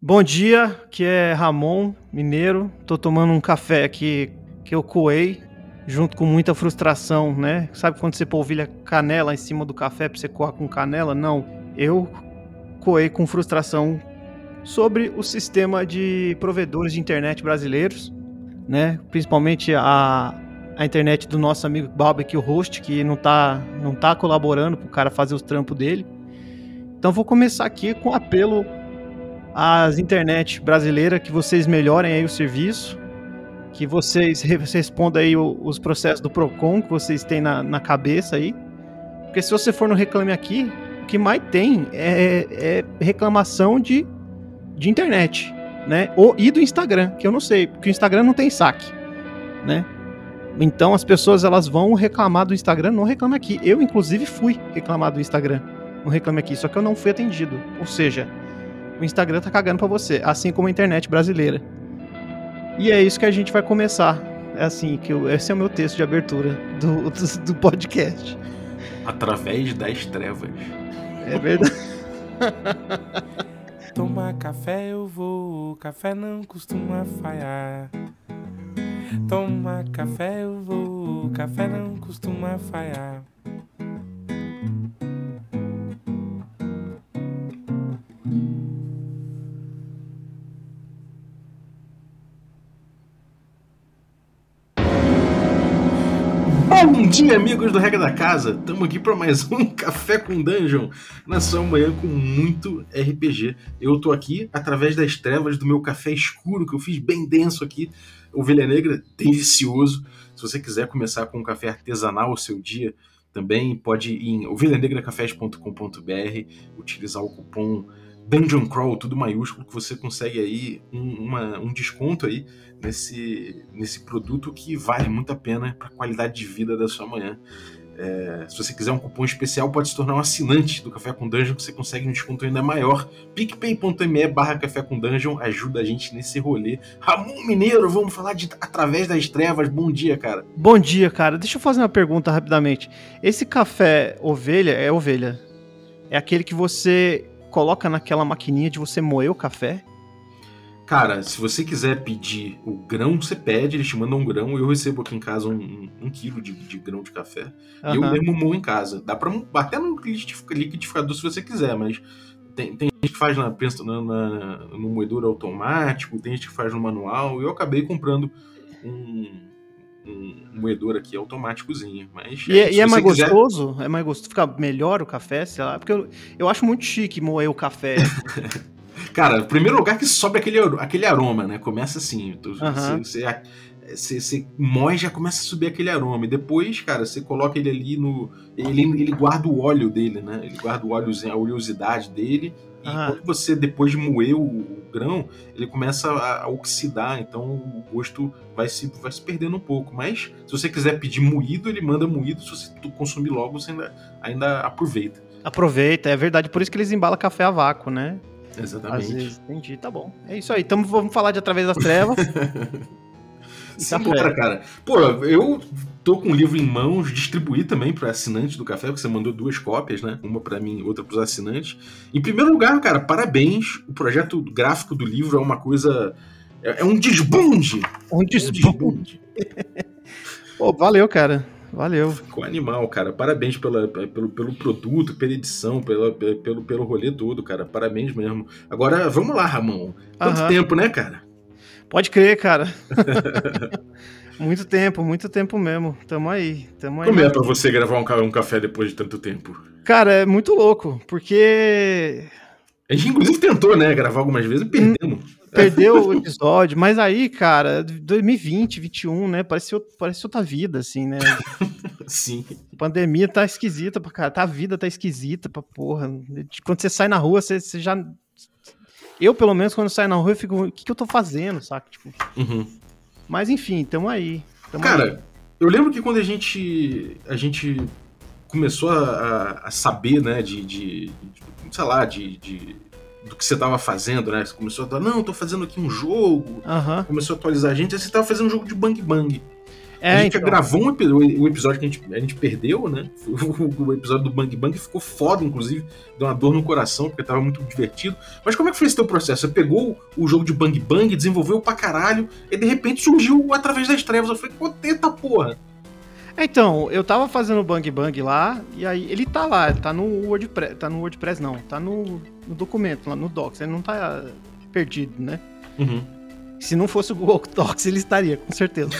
Bom dia, que é Ramon, mineiro. Tô tomando um café aqui que eu coei, junto com muita frustração, né? Sabe quando você polvilha canela em cima do café pra você coar com canela? Não. Eu coei com frustração sobre o sistema de provedores de internet brasileiros, né? Principalmente a, a internet do nosso amigo Barbecue Host, que não tá, não tá colaborando pro cara fazer os trampos dele. Então vou começar aqui com um apelo às internet brasileiras que vocês melhorem aí o serviço, que vocês respondam aí os processos do PROCON que vocês têm na, na cabeça aí. Porque se você for no Reclame Aqui, o que mais tem é, é reclamação de, de internet, né? Ou, e do Instagram, que eu não sei, porque o Instagram não tem saque, né? Então as pessoas elas vão reclamar do Instagram, não reclame aqui. Eu, inclusive, fui reclamar do Instagram no Reclame Aqui, só que eu não fui atendido. Ou seja, o Instagram tá cagando para você, assim como a internet brasileira. E é isso que a gente vai começar. É assim, que eu, esse é o meu texto de abertura do, do, do podcast. Através das trevas. É verdade. Tomar café eu vou, café não costuma falhar. Tomar café eu vou, café não costuma falhar. Bom dia, amigos do Regra da Casa! Estamos aqui para mais um Café com Dungeon, na sua manhã com muito RPG. Eu tô aqui através das trevas do meu café escuro, que eu fiz bem denso aqui, Ovelha Negra, delicioso. Se você quiser começar com um café artesanal o seu dia, também pode ir em ovelhanegracafés.com.br, utilizar o cupom Dungeon Crawl, tudo maiúsculo, que você consegue aí um, uma, um desconto aí nesse, nesse produto que vale muito a pena para a qualidade de vida da sua manhã. É, se você quiser um cupom especial, pode se tornar um assinante do Café com Dungeon, que você consegue um desconto ainda maior. picpay.me barra Café com Dungeon ajuda a gente nesse rolê. Ramon Mineiro, vamos falar de Através das Trevas. Bom dia, cara. Bom dia, cara. Deixa eu fazer uma pergunta rapidamente. Esse café ovelha é ovelha? É aquele que você coloca naquela maquininha de você moer o café? Cara, se você quiser pedir o grão, você pede, eles te mandam um grão. Eu recebo aqui em casa um, um, um quilo de, de, grão de café. Uhum. Eu mesmo moo em casa. Dá pra até no liquidificador se você quiser, mas tem, tem gente que faz na, pensa, na, na, no moedor automático, tem gente que faz no manual. Eu acabei comprando um, um moedor aqui automáticozinho. Mas, e é, e é mais quiser... gostoso? É mais gostoso? Fica melhor o café, sei lá? Porque eu, eu acho muito chique moer o café. Cara, primeiro lugar que sobe aquele, aquele aroma, né? Começa assim. Tu, uhum. você, você, você moe já começa a subir aquele aroma. E depois, cara, você coloca ele ali no. Ele, ele guarda o óleo dele, né? Ele guarda o óleo, a oleosidade dele. E ah. quando você, depois de moer o, o grão, ele começa a, a, oxidar, então o gosto vai se, vai se perdendo um pouco. Mas se você quiser pedir moído, ele manda moído. Se você consumir logo, você ainda, ainda aproveita. Aproveita, é verdade. Por isso que eles embalam café a vácuo, né? Exatamente. Às vezes, entendi, tá bom. É isso aí. Então vamos falar de Através das Trevas. Simbora, cara. Pô, eu tô com o livro em mãos, distribuí também para assinantes do café, porque você mandou duas cópias, né? Uma para mim, outra para os assinantes. Em primeiro lugar, cara, parabéns. O projeto gráfico do livro é uma coisa. É, é um desbunde. Um desbunde. Pô, valeu, cara. Valeu. Ficou animal, cara. Parabéns pela, pelo, pelo produto, pela edição, pela, pelo, pelo rolê todo, cara. Parabéns mesmo. Agora, vamos lá, Ramon. Quanto Aham. tempo, né, cara? Pode crer, cara. muito tempo, muito tempo mesmo. Tamo aí. Tamo aí Como é pra você gravar um, um café depois de tanto tempo? Cara, é muito louco, porque. A gente, inclusive, tentou, né, gravar algumas vezes e perdemos. Perdeu o episódio, mas aí, cara, 2020, 2021, né? Parece, parece outra vida, assim, né? Sim. A pandemia tá esquisita pra cara, tá, a vida tá esquisita pra porra. Quando você sai na rua, você, você já. Eu, pelo menos, quando saio na rua, eu fico, o que, que eu tô fazendo, saca? Tipo. Uhum. Mas enfim, tamo aí. Tamo cara, aí. eu lembro que quando a gente. A gente começou a, a saber, né, de, de, de sei lá, de, de do que você estava fazendo, né? Você começou a falar, não, tô fazendo aqui um jogo. Uhum. Começou a atualizar a gente, aí você tava fazendo um jogo de Bang Bang. É, a gente então. gravou um, o episódio que a gente, a gente perdeu, né? O, episódio do Bang Bang ficou foda, inclusive. Deu uma dor no coração, porque tava muito divertido. Mas como é que foi esse teu processo? Você pegou o jogo de Bang Bang, desenvolveu pra caralho, e de repente surgiu através das trevas. Eu falei, pô, tenta porra. Então, eu tava fazendo o Bang Bang lá, e aí ele tá lá, tá no WordPress, tá no WordPress não, tá no, no documento, lá no Docs, ele não tá perdido, né? Uhum. Se não fosse o Google Docs, ele estaria, com certeza.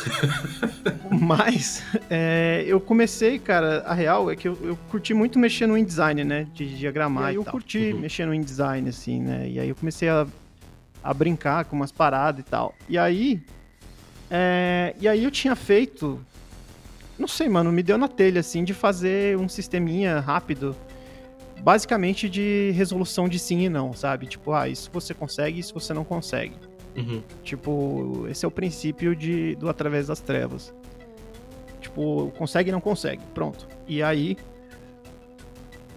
Mas é, eu comecei, cara, a real é que eu, eu, curti muito mexer no InDesign, né? De diagramar. E aí eu tal. curti uhum. mexer no InDesign, assim, né? E aí eu comecei a, a brincar com umas paradas e tal. E aí. É, e aí eu tinha feito. Não sei, mano, me deu na telha, assim, de fazer um sisteminha rápido. Basicamente de resolução de sim e não, sabe? Tipo, ah, isso você consegue, isso você não consegue. Uhum. Tipo, esse é o princípio de, do Através das Trevas. Tipo, consegue e não consegue. Pronto. E aí.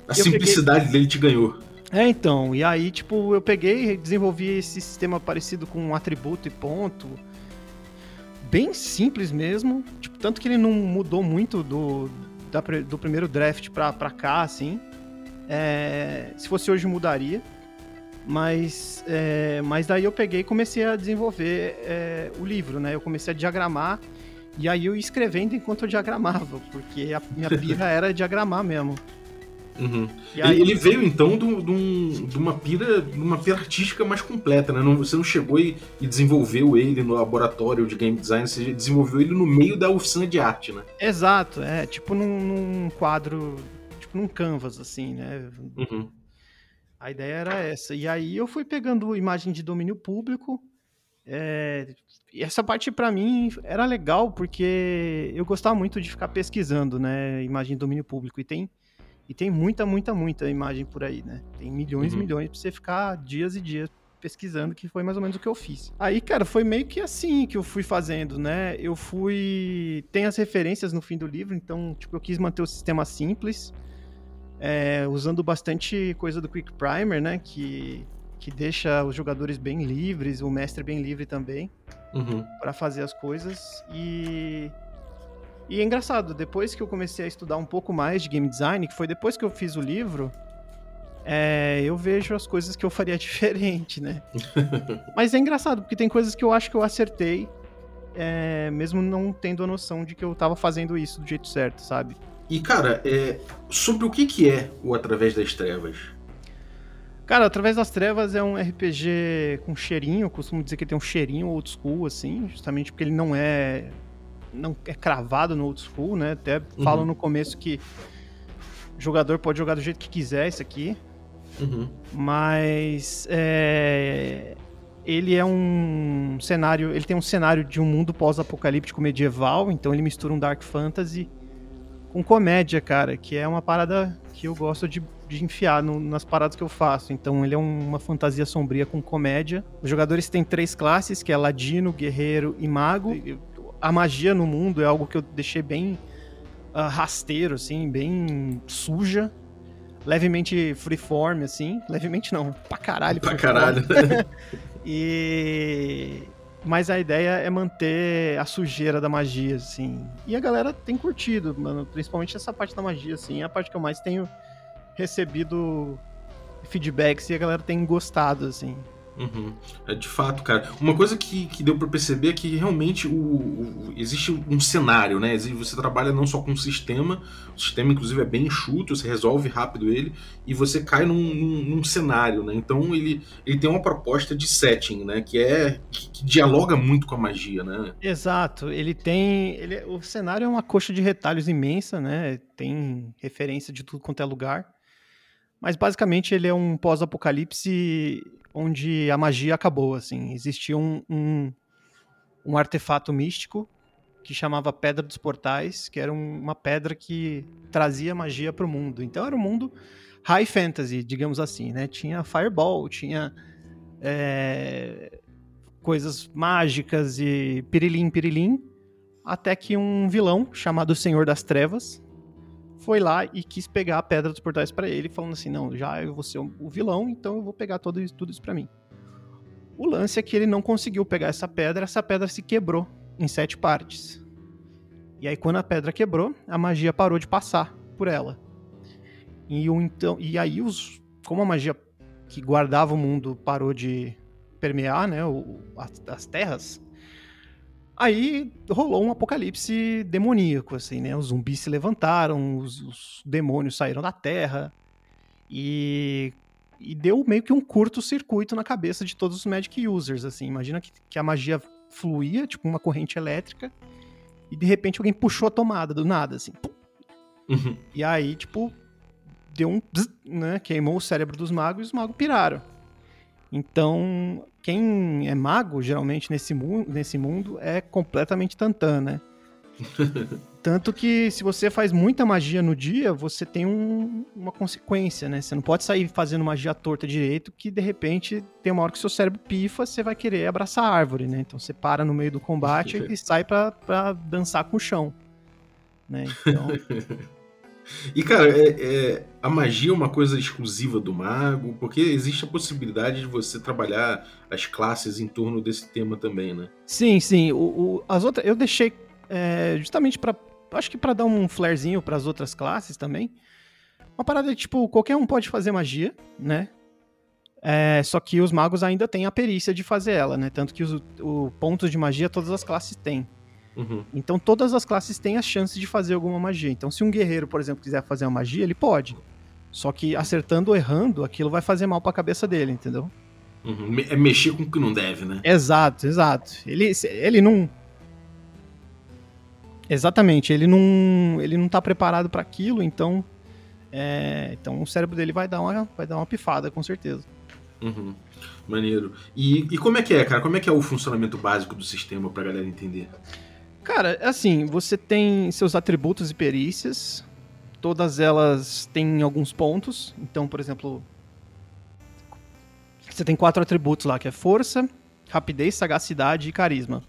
A simplicidade peguei... dele te ganhou. É, então. E aí, tipo, eu peguei e desenvolvi esse sistema parecido com um atributo e ponto. Bem simples mesmo. Tipo, tanto que ele não mudou muito do, da, do primeiro draft pra, pra cá, assim. É, se fosse hoje, mudaria. Mas, é, mas daí eu peguei e comecei a desenvolver é, o livro, né? Eu comecei a diagramar e aí eu ia escrevendo enquanto eu diagramava, porque a minha pira era diagramar mesmo. Uhum. Aí... Ele veio então de, um, de, uma pira, de uma pira artística mais completa, né? Não, você não chegou e, e, desenvolveu ele no laboratório de game design, você desenvolveu ele no meio da oficina de arte, né? Exato, é tipo num, num quadro, tipo num canvas assim, né? Uhum. A ideia era essa. E aí eu fui pegando imagem de domínio público. É, e essa parte para mim era legal porque eu gostava muito de ficar pesquisando, né, imagem de domínio público e tem e tem muita, muita, muita imagem por aí, né? Tem milhões e uhum. milhões para você ficar dias e dias pesquisando, que foi mais ou menos o que eu fiz. Aí, cara, foi meio que assim que eu fui fazendo, né? Eu fui tem as referências no fim do livro, então, tipo, eu quis manter o sistema simples é, usando bastante coisa do Quick Primer, né? Que, que deixa os jogadores bem livres, o mestre bem livre também, uhum. para fazer as coisas. E, e é engraçado, depois que eu comecei a estudar um pouco mais de game design, que foi depois que eu fiz o livro, é, eu vejo as coisas que eu faria diferente, né? Mas é engraçado, porque tem coisas que eu acho que eu acertei, é, mesmo não tendo a noção de que eu tava fazendo isso do jeito certo, sabe? E, cara, é, sobre o que, que é o Através das Trevas? Cara, Através das Trevas é um RPG com cheirinho, eu costumo dizer que ele tem um cheirinho old school, assim, justamente porque ele não é não é cravado no old school, né? Até uhum. falam no começo que o jogador pode jogar do jeito que quiser isso aqui. Uhum. Mas é, ele é um cenário, ele tem um cenário de um mundo pós-apocalíptico medieval, então ele mistura um dark fantasy com comédia, cara, que é uma parada que eu gosto de, de enfiar no, nas paradas que eu faço. Então ele é um, uma fantasia sombria com comédia. Os jogadores têm três classes, que é ladino, guerreiro e mago. A magia no mundo é algo que eu deixei bem uh, rasteiro, assim, bem suja. Levemente freeform, assim. Levemente não, pra caralho. Pra caralho. e mas a ideia é manter a sujeira da magia, assim. E a galera tem curtido, mano. Principalmente essa parte da magia, assim. É a parte que eu mais tenho recebido feedbacks e a galera tem gostado, assim. Uhum. É, de fato, cara. Uma coisa que, que deu para perceber é que realmente o, o, existe um cenário, né? Você trabalha não só com um sistema, o sistema inclusive é bem enxuto, você resolve rápido ele, e você cai num, num, num cenário, né? Então ele, ele tem uma proposta de setting, né? Que é que, que dialoga muito com a magia, né? Exato. Ele tem. Ele, o cenário é uma coxa de retalhos imensa, né? Tem referência de tudo quanto é lugar. Mas basicamente ele é um pós-apocalipse onde a magia acabou, assim. Existia um, um, um artefato místico que chamava Pedra dos Portais, que era um, uma pedra que trazia magia para o mundo. Então era um mundo high fantasy, digamos assim, né? Tinha fireball, tinha é, coisas mágicas e pirilim, pirilim, até que um vilão chamado Senhor das Trevas foi lá e quis pegar a pedra dos portais para ele, falando assim: não, já eu vou ser o vilão, então eu vou pegar tudo isso, tudo isso para mim. O lance é que ele não conseguiu pegar essa pedra, essa pedra se quebrou em sete partes. E aí, quando a pedra quebrou, a magia parou de passar por ela. E, o, então, e aí, os, como a magia que guardava o mundo parou de permear né, o, as, as terras, aí rolou um apocalipse demoníaco, assim, né? Os zumbis se levantaram, os, os demônios saíram da terra, e, e deu meio que um curto-circuito na cabeça de todos os Magic users, assim. Imagina que, que a magia fluía, tipo uma corrente elétrica, e de repente alguém puxou a tomada do nada, assim. Uhum. E aí, tipo, deu um. Bzz, né? Queimou o cérebro dos magos e os magos piraram. Então, quem é mago, geralmente, nesse, mu nesse mundo, é completamente tantã, né? Tanto que se você faz muita magia no dia, você tem um, uma consequência, né? Você não pode sair fazendo magia torta direito, que de repente tem uma hora que seu cérebro pifa, você vai querer abraçar a árvore, né? Então você para no meio do combate e sai pra, pra dançar com o chão. Né? Então... E, cara, é, é, a magia é uma coisa exclusiva do mago, porque existe a possibilidade de você trabalhar as classes em torno desse tema também, né? Sim, sim. O, o as outras, eu deixei é, justamente para acho que para dar um flarezinho para as outras classes também. Uma parada tipo, qualquer um pode fazer magia, né? É, só que os magos ainda têm a perícia de fazer ela, né? Tanto que os o pontos de magia todas as classes têm. Uhum. Então todas as classes têm a chance de fazer alguma magia. Então se um guerreiro, por exemplo, quiser fazer uma magia, ele pode. Só que acertando ou errando, aquilo vai fazer mal pra cabeça dele, entendeu? Uhum. É mexer com o que não deve, né? Exato, exato. Ele, ele não Exatamente, ele não, ele não tá preparado para aquilo, então, é, então o cérebro dele vai dar uma, vai dar uma pifada, com certeza. Uhum. Maneiro. E, e como é que é, cara? Como é que é o funcionamento básico do sistema pra galera entender? Cara, assim, você tem seus atributos e perícias, todas elas têm alguns pontos. Então, por exemplo, você tem quatro atributos lá, que é força, rapidez, sagacidade e carisma.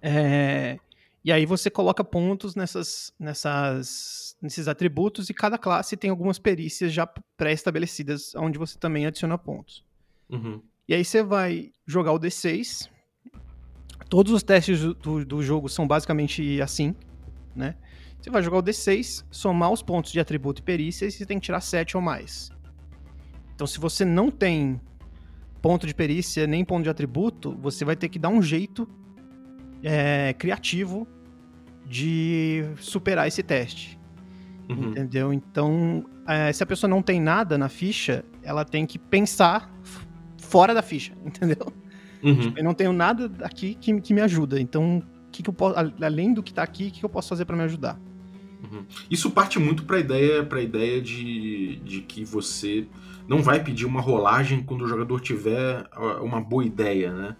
É, e aí você coloca pontos nessas, nessas, nesses atributos e cada classe tem algumas perícias já pré-estabelecidas, onde você também adiciona pontos. Uhum. E aí você vai jogar o D6. Todos os testes do, do jogo são basicamente assim, né? Você vai jogar o D6, somar os pontos de atributo e perícia e você tem que tirar 7 ou mais. Então, se você não tem ponto de perícia nem ponto de atributo, você vai ter que dar um jeito é, criativo de superar esse teste. Uhum. Entendeu? Então, é, se a pessoa não tem nada na ficha, ela tem que pensar fora da ficha, entendeu? Uhum. Tipo, eu não tenho nada aqui que, que me ajuda. Então, que que eu posso, além do que tá aqui, o que, que eu posso fazer para me ajudar? Uhum. Isso parte muito para a ideia, pra ideia de, de que você não vai pedir uma rolagem quando o jogador tiver uma boa ideia, né?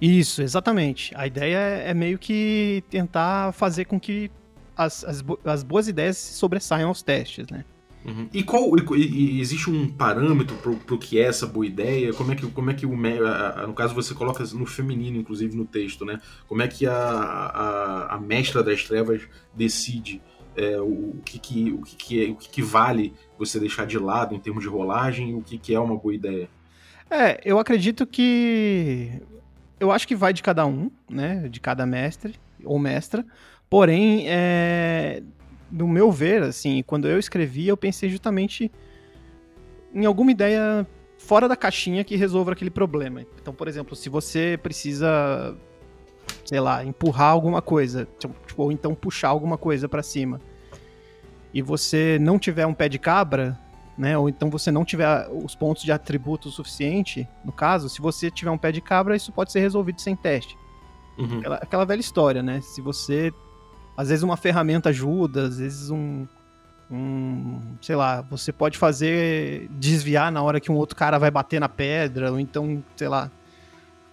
Isso, exatamente. A ideia é meio que tentar fazer com que as, as, as boas ideias se sobressaiam aos testes, né? Uhum. E qual e, e, existe um parâmetro pro, pro que é essa boa ideia? Como é que, como é que o a, a, no caso você coloca no feminino, inclusive no texto, né? Como é que a, a, a mestra das trevas decide é, o, o, que, que, o, que, que, é, o que, que vale você deixar de lado em termos de rolagem e o que, que é uma boa ideia? É, eu acredito que eu acho que vai de cada um, né? De cada mestre ou mestra. Porém, é, no meu ver, assim, quando eu escrevi, eu pensei justamente em alguma ideia fora da caixinha que resolva aquele problema. Então, por exemplo, se você precisa, sei lá, empurrar alguma coisa, tipo, ou então puxar alguma coisa para cima, e você não tiver um pé de cabra, né? Ou então você não tiver os pontos de atributo suficiente, no caso, se você tiver um pé de cabra, isso pode ser resolvido sem teste. Uhum. Aquela, aquela, velha história, né? Se você. Às vezes uma ferramenta ajuda, às vezes um, um. Sei lá, você pode fazer. desviar na hora que um outro cara vai bater na pedra, ou então, sei lá,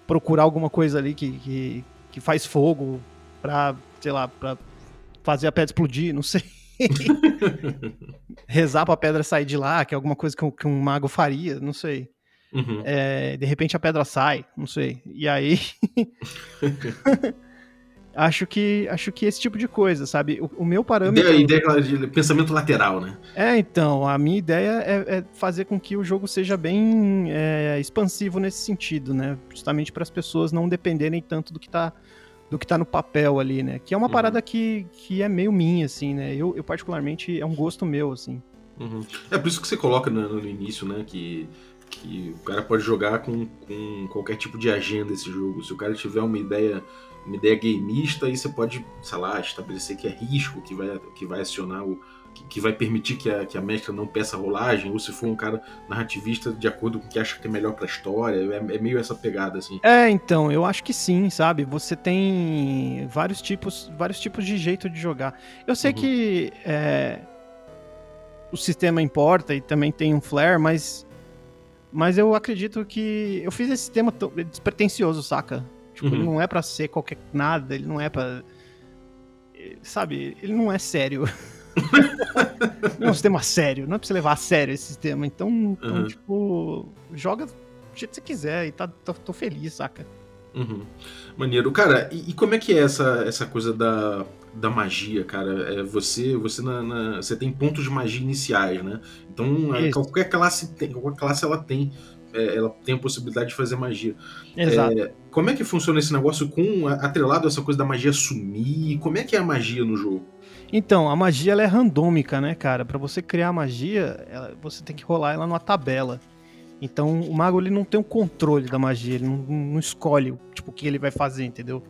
procurar alguma coisa ali que, que, que faz fogo pra, sei lá, pra fazer a pedra explodir, não sei. Rezar pra pedra sair de lá, que é alguma coisa que um, que um mago faria, não sei. Uhum. É, de repente a pedra sai, não sei. E aí. acho que acho que esse tipo de coisa, sabe? O, o meu parâmetro. Ideia, ideia de pensamento lateral, né? É, então, a minha ideia é, é fazer com que o jogo seja bem é, expansivo nesse sentido, né? Justamente para as pessoas não dependerem tanto do que tá do que tá no papel ali, né? Que é uma uhum. parada que, que é meio minha, assim, né? Eu, eu, particularmente, é um gosto meu, assim. Uhum. É por isso que você coloca no, no início, né? Que, que o cara pode jogar com, com qualquer tipo de agenda esse jogo. Se o cara tiver uma ideia uma ideia gameista, aí você pode, sei lá, estabelecer que é risco que vai, que vai acionar o, que, vai permitir que a, que a mestra não peça rolagem, ou se for um cara narrativista de acordo com o que acha que é melhor pra história. É, é, meio essa pegada, assim. É, então, eu acho que sim, sabe? Você tem vários tipos, vários tipos de jeito de jogar. Eu sei uhum. que é, o sistema importa e também tem um flare, mas. Mas eu acredito que. Eu fiz esse sistema despretensioso, saca? Tipo, uhum. ele não é para ser qualquer nada, ele não é para Sabe, ele não é sério. não é um sistema sério, não é pra você levar a sério esse sistema. Então, então uhum. tipo, joga do jeito que você quiser e tá, tô, tô feliz, saca? Uhum. Maneiro. Cara, e, e, como é que é essa, essa coisa da, da magia, cara? É, você você, na, na, você tem pontos de magia iniciais, né? Então, é, qualquer classe, tem, qualquer classe ela tem é, ela tem a possibilidade de fazer magia. Exato. É, como é que funciona esse negócio com atrelado a essa coisa da magia sumir? Como é que é a magia no jogo? Então, a magia ela é randômica, né, cara? Para você criar magia, ela, você tem que rolar ela numa tabela. Então, o mago ele não tem o controle da magia, ele não, não escolhe tipo, o que ele vai fazer, entendeu?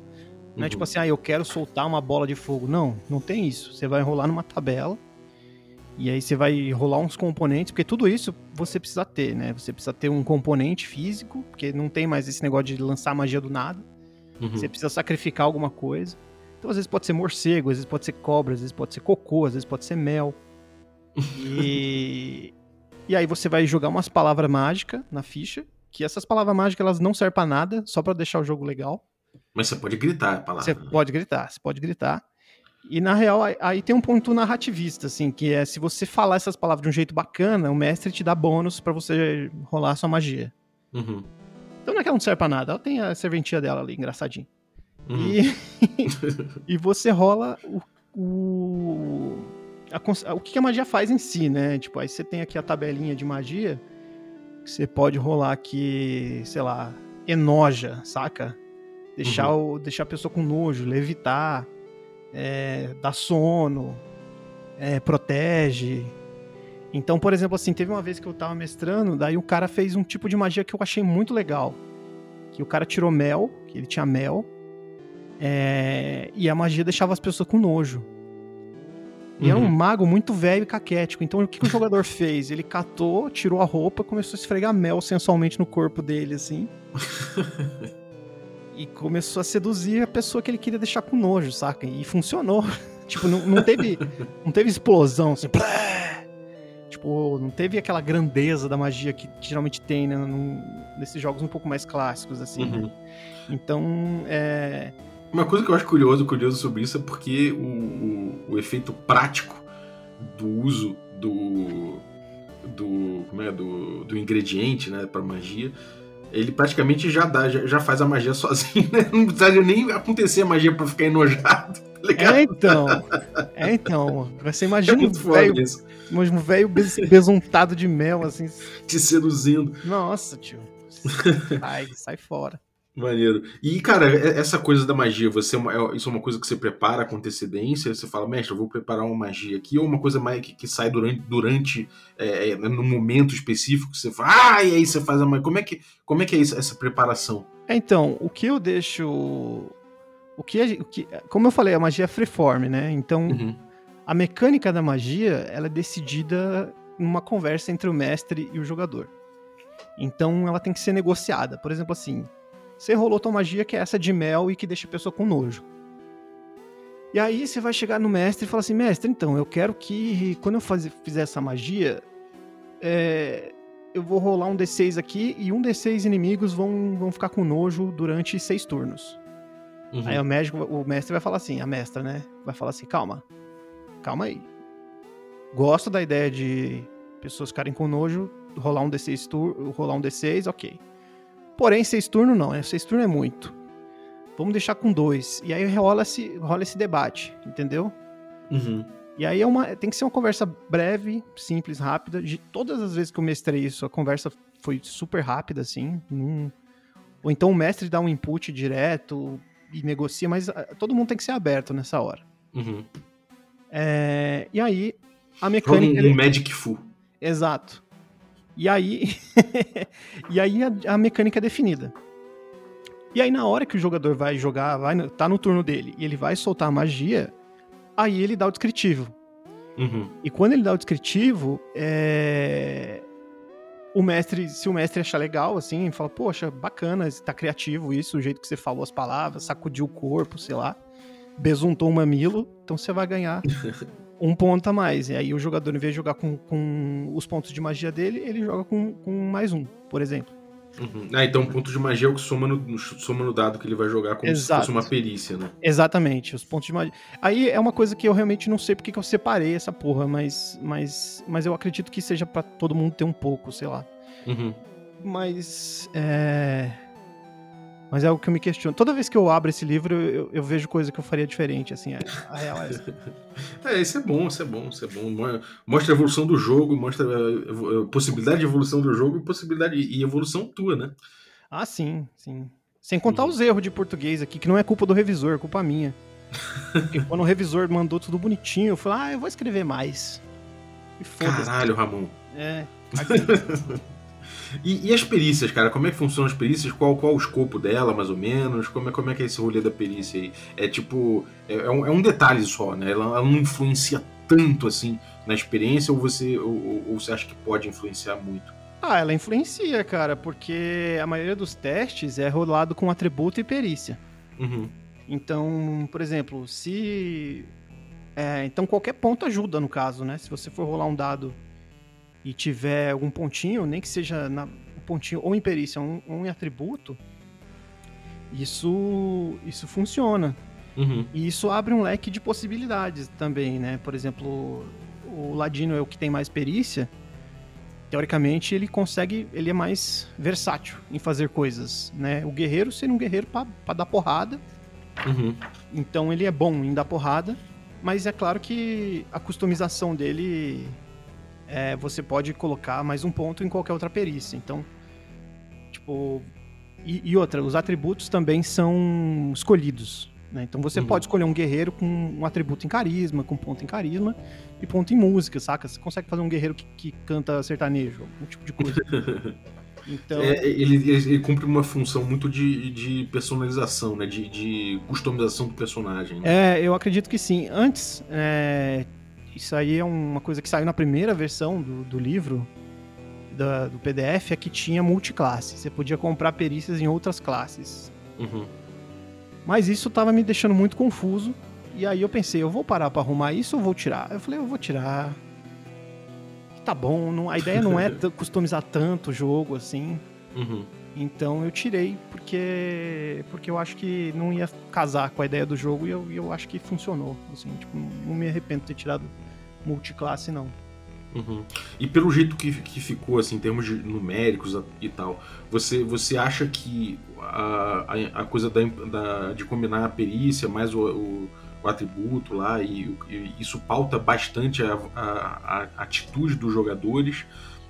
Não uhum. é tipo assim, ah, eu quero soltar uma bola de fogo. Não, não tem isso. Você vai rolar numa tabela e aí você vai rolar uns componentes, porque tudo isso você precisa ter, né? Você precisa ter um componente físico, porque não tem mais esse negócio de lançar magia do nada. Uhum. Você precisa sacrificar alguma coisa. Então, às vezes pode ser morcego, às vezes pode ser cobra, às vezes pode ser cocô, às vezes pode ser mel. E, e aí você vai jogar umas palavras mágicas na ficha, que essas palavras mágicas elas não servem para nada, só para deixar o jogo legal. Mas você pode gritar a palavra. Você pode gritar, você pode gritar. E na real, aí tem um ponto narrativista, assim, que é se você falar essas palavras de um jeito bacana, o mestre te dá bônus para você rolar a sua magia. Uhum. Então não é que ela não serve pra nada, ela tem a serventia dela ali, engraçadinho. Uhum. E, e você rola o, o, a, o que a magia faz em si, né? Tipo, aí você tem aqui a tabelinha de magia, que você pode rolar aqui, sei lá, enoja, saca? Deixar, uhum. o, deixar a pessoa com nojo, levitar é, dá sono, é, protege. Então, por exemplo, assim, teve uma vez que eu tava mestrando, daí o cara fez um tipo de magia que eu achei muito legal. Que o cara tirou mel, que ele tinha mel, é, e a magia deixava as pessoas com nojo. E uhum. era um uhum. mago muito velho e caquético. Então, o que, que o jogador fez? Ele catou, tirou a roupa, começou a esfregar mel sensualmente no corpo dele, assim. e começou a seduzir a pessoa que ele queria deixar com nojo, saca? E funcionou. tipo, não, não, teve, não teve explosão, assim, tipo, não teve aquela grandeza da magia que geralmente tem né, num, nesses jogos um pouco mais clássicos, assim. Né? Uhum. Então, é... Uma coisa que eu acho curioso, curioso sobre isso é porque o, o, o efeito prático do uso do do, como é, do, do ingrediente, né, para magia, ele praticamente já dá, já, já, faz a magia sozinho, né? Não precisa nem acontecer a magia pra ficar enojado, tá É, então. É, então. Você imagina é um velho. Um velho besuntado de mel, assim. Te seduzindo. Nossa, tio. Sai, sai fora. Maneiro. E, cara, essa coisa da magia, você é, é isso é uma coisa que você prepara com antecedência? Você fala, mestre, eu vou preparar uma magia aqui, ou uma coisa mais que, que sai durante, durante é, é no momento específico, você fala, ah, e aí você faz a magia. Como é que, como é, que é essa preparação? Então, o que eu deixo. O que, o que como eu falei, a magia é freeform, né? Então, uhum. a mecânica da magia ela é decidida numa conversa entre o mestre e o jogador. Então, ela tem que ser negociada. Por exemplo, assim você rolou tua magia, que é essa de mel e que deixa a pessoa com nojo. E aí você vai chegar no mestre e falar assim, mestre, então, eu quero que quando eu fazer, fizer essa magia, é, eu vou rolar um D6 aqui e um D6 inimigos vão, vão ficar com nojo durante seis turnos. Uhum. Aí o, médico, o mestre vai falar assim, a mestra, né? Vai falar assim, calma, calma aí. Gosto da ideia de pessoas ficarem com nojo, rolar um D6, tur rolar um D6, ok. Porém, seis turnos não, né? Seis turnos é muito. Vamos deixar com dois. E aí rola esse, rola esse debate, entendeu? Uhum. E aí é uma, tem que ser uma conversa breve, simples, rápida. De todas as vezes que eu mestrei isso, a conversa foi super rápida, assim. Num... Ou então o mestre dá um input direto. e negocia, mas ah, todo mundo tem que ser aberto nessa hora. Uhum. É, e aí, a mecânica. um, um Magic Fu. Exato. E aí, e aí a, a mecânica é definida. E aí na hora que o jogador vai jogar, vai no- tá no turno dele e ele vai soltar a magia, aí ele dá o descritivo. Uhum. E quando ele dá o descritivo, é... o mestre, se o mestre achar legal, assim, fala, poxa, bacana, tá criativo isso, o jeito que você falou as palavras, sacudiu o corpo, sei lá, besuntou um mamilo, então você vai ganhar um ponto a mais. E aí o jogador, em vez de jogar com, com os pontos de magia dele, ele joga com, com mais um, por exemplo. Uhum. Ah, então ponto de magia é o que soma no, soma no dado que ele vai jogar como Exato. se fosse uma perícia, né? Exatamente, os pontos de magia. Aí é uma coisa que eu realmente não sei porque que eu separei essa porra, mas, mas, mas eu acredito que seja pra todo mundo ter um pouco, sei lá. Uhum. Mas é. Mas é algo que eu me questiono. Toda vez que eu abro esse livro, eu, eu vejo coisa que eu faria diferente, assim. A, a real é essa. É, isso é bom, isso é bom, isso é bom. Mo- Mostra a evolução do jogo, mostra a evo- a possibilidade de evolução do jogo e possibilidade e evolução tua, né? Ah, sim, sim. Sem contar Uhum. os erros de português aqui, que não é culpa do revisor, é culpa minha. Porque quando o revisor mandou tudo bonitinho, eu falei, ah, eu vou escrever mais. E foda-se. Caralho, Ramon. É. E, e as perícias, cara? Como é que funcionam as perícias? Qual, qual o escopo dela, mais ou menos? Como é, como é que é esse rolê da perícia aí? É tipo. É, é um, é um detalhe só, né? Ela, ela não influencia tanto assim na experiência ou você, ou, ou- ou você acha que pode influenciar muito? ah, ela influencia, cara, porque a maioria dos testes é rolado com atributo e perícia. Uhum. Então, por exemplo, se. é, então qualquer ponto ajuda no caso, né? Se você for rolar um dado e tiver algum pontinho, nem que seja na, um pontinho ou em perícia ou um, em atributo, isso, isso funciona. Uhum. E isso abre um leque de possibilidades também, né? Por exemplo, o Ladino é o que tem mais perícia. Teoricamente, ele consegue, ele é mais versátil em fazer coisas, né? O guerreiro seria um guerreiro pra dar porrada, Uhum. então ele é bom em dar porrada, mas é claro que a customização dele é, você pode colocar mais um ponto em qualquer outra perícia. Então, tipo. E, e outra, os atributos também são escolhidos. Né? Então você Uhum. pode escolher um guerreiro com um atributo em carisma, com ponto em carisma e ponto em música, saca? Você consegue fazer um guerreiro que, que canta sertanejo, algum tipo de coisa. Então. É, ele, ele- ele cumpre uma função muito de, de personalização, né? De, de customização do personagem. né? É, eu acredito que sim. Antes, é, isso aí é uma coisa que saiu na primeira versão do, do livro, da- do PDF, é que tinha multiclasse. Você podia comprar perícias em outras classes. Uhum. Mas isso tava me deixando muito confuso. E aí eu pensei, eu vou parar pra arrumar isso ou vou tirar? Eu falei, eu vou tirar. Tá bom, não- a ideia não é customizar tanto o jogo assim. Uhum. Então eu tirei porque porque eu acho que não ia casar com a ideia do jogo e eu, e eu acho que funcionou. Assim, tipo, não me arrependo de ter tirado multiclasse, não. Uhum. E pelo jeito que, que ficou, assim, em termos de numéricos e tal, você, você acha que a, a, a coisa da, da- de combinar a perícia mais o, o, o atributo lá, e, e isso pauta bastante a, a- a atitude dos jogadores?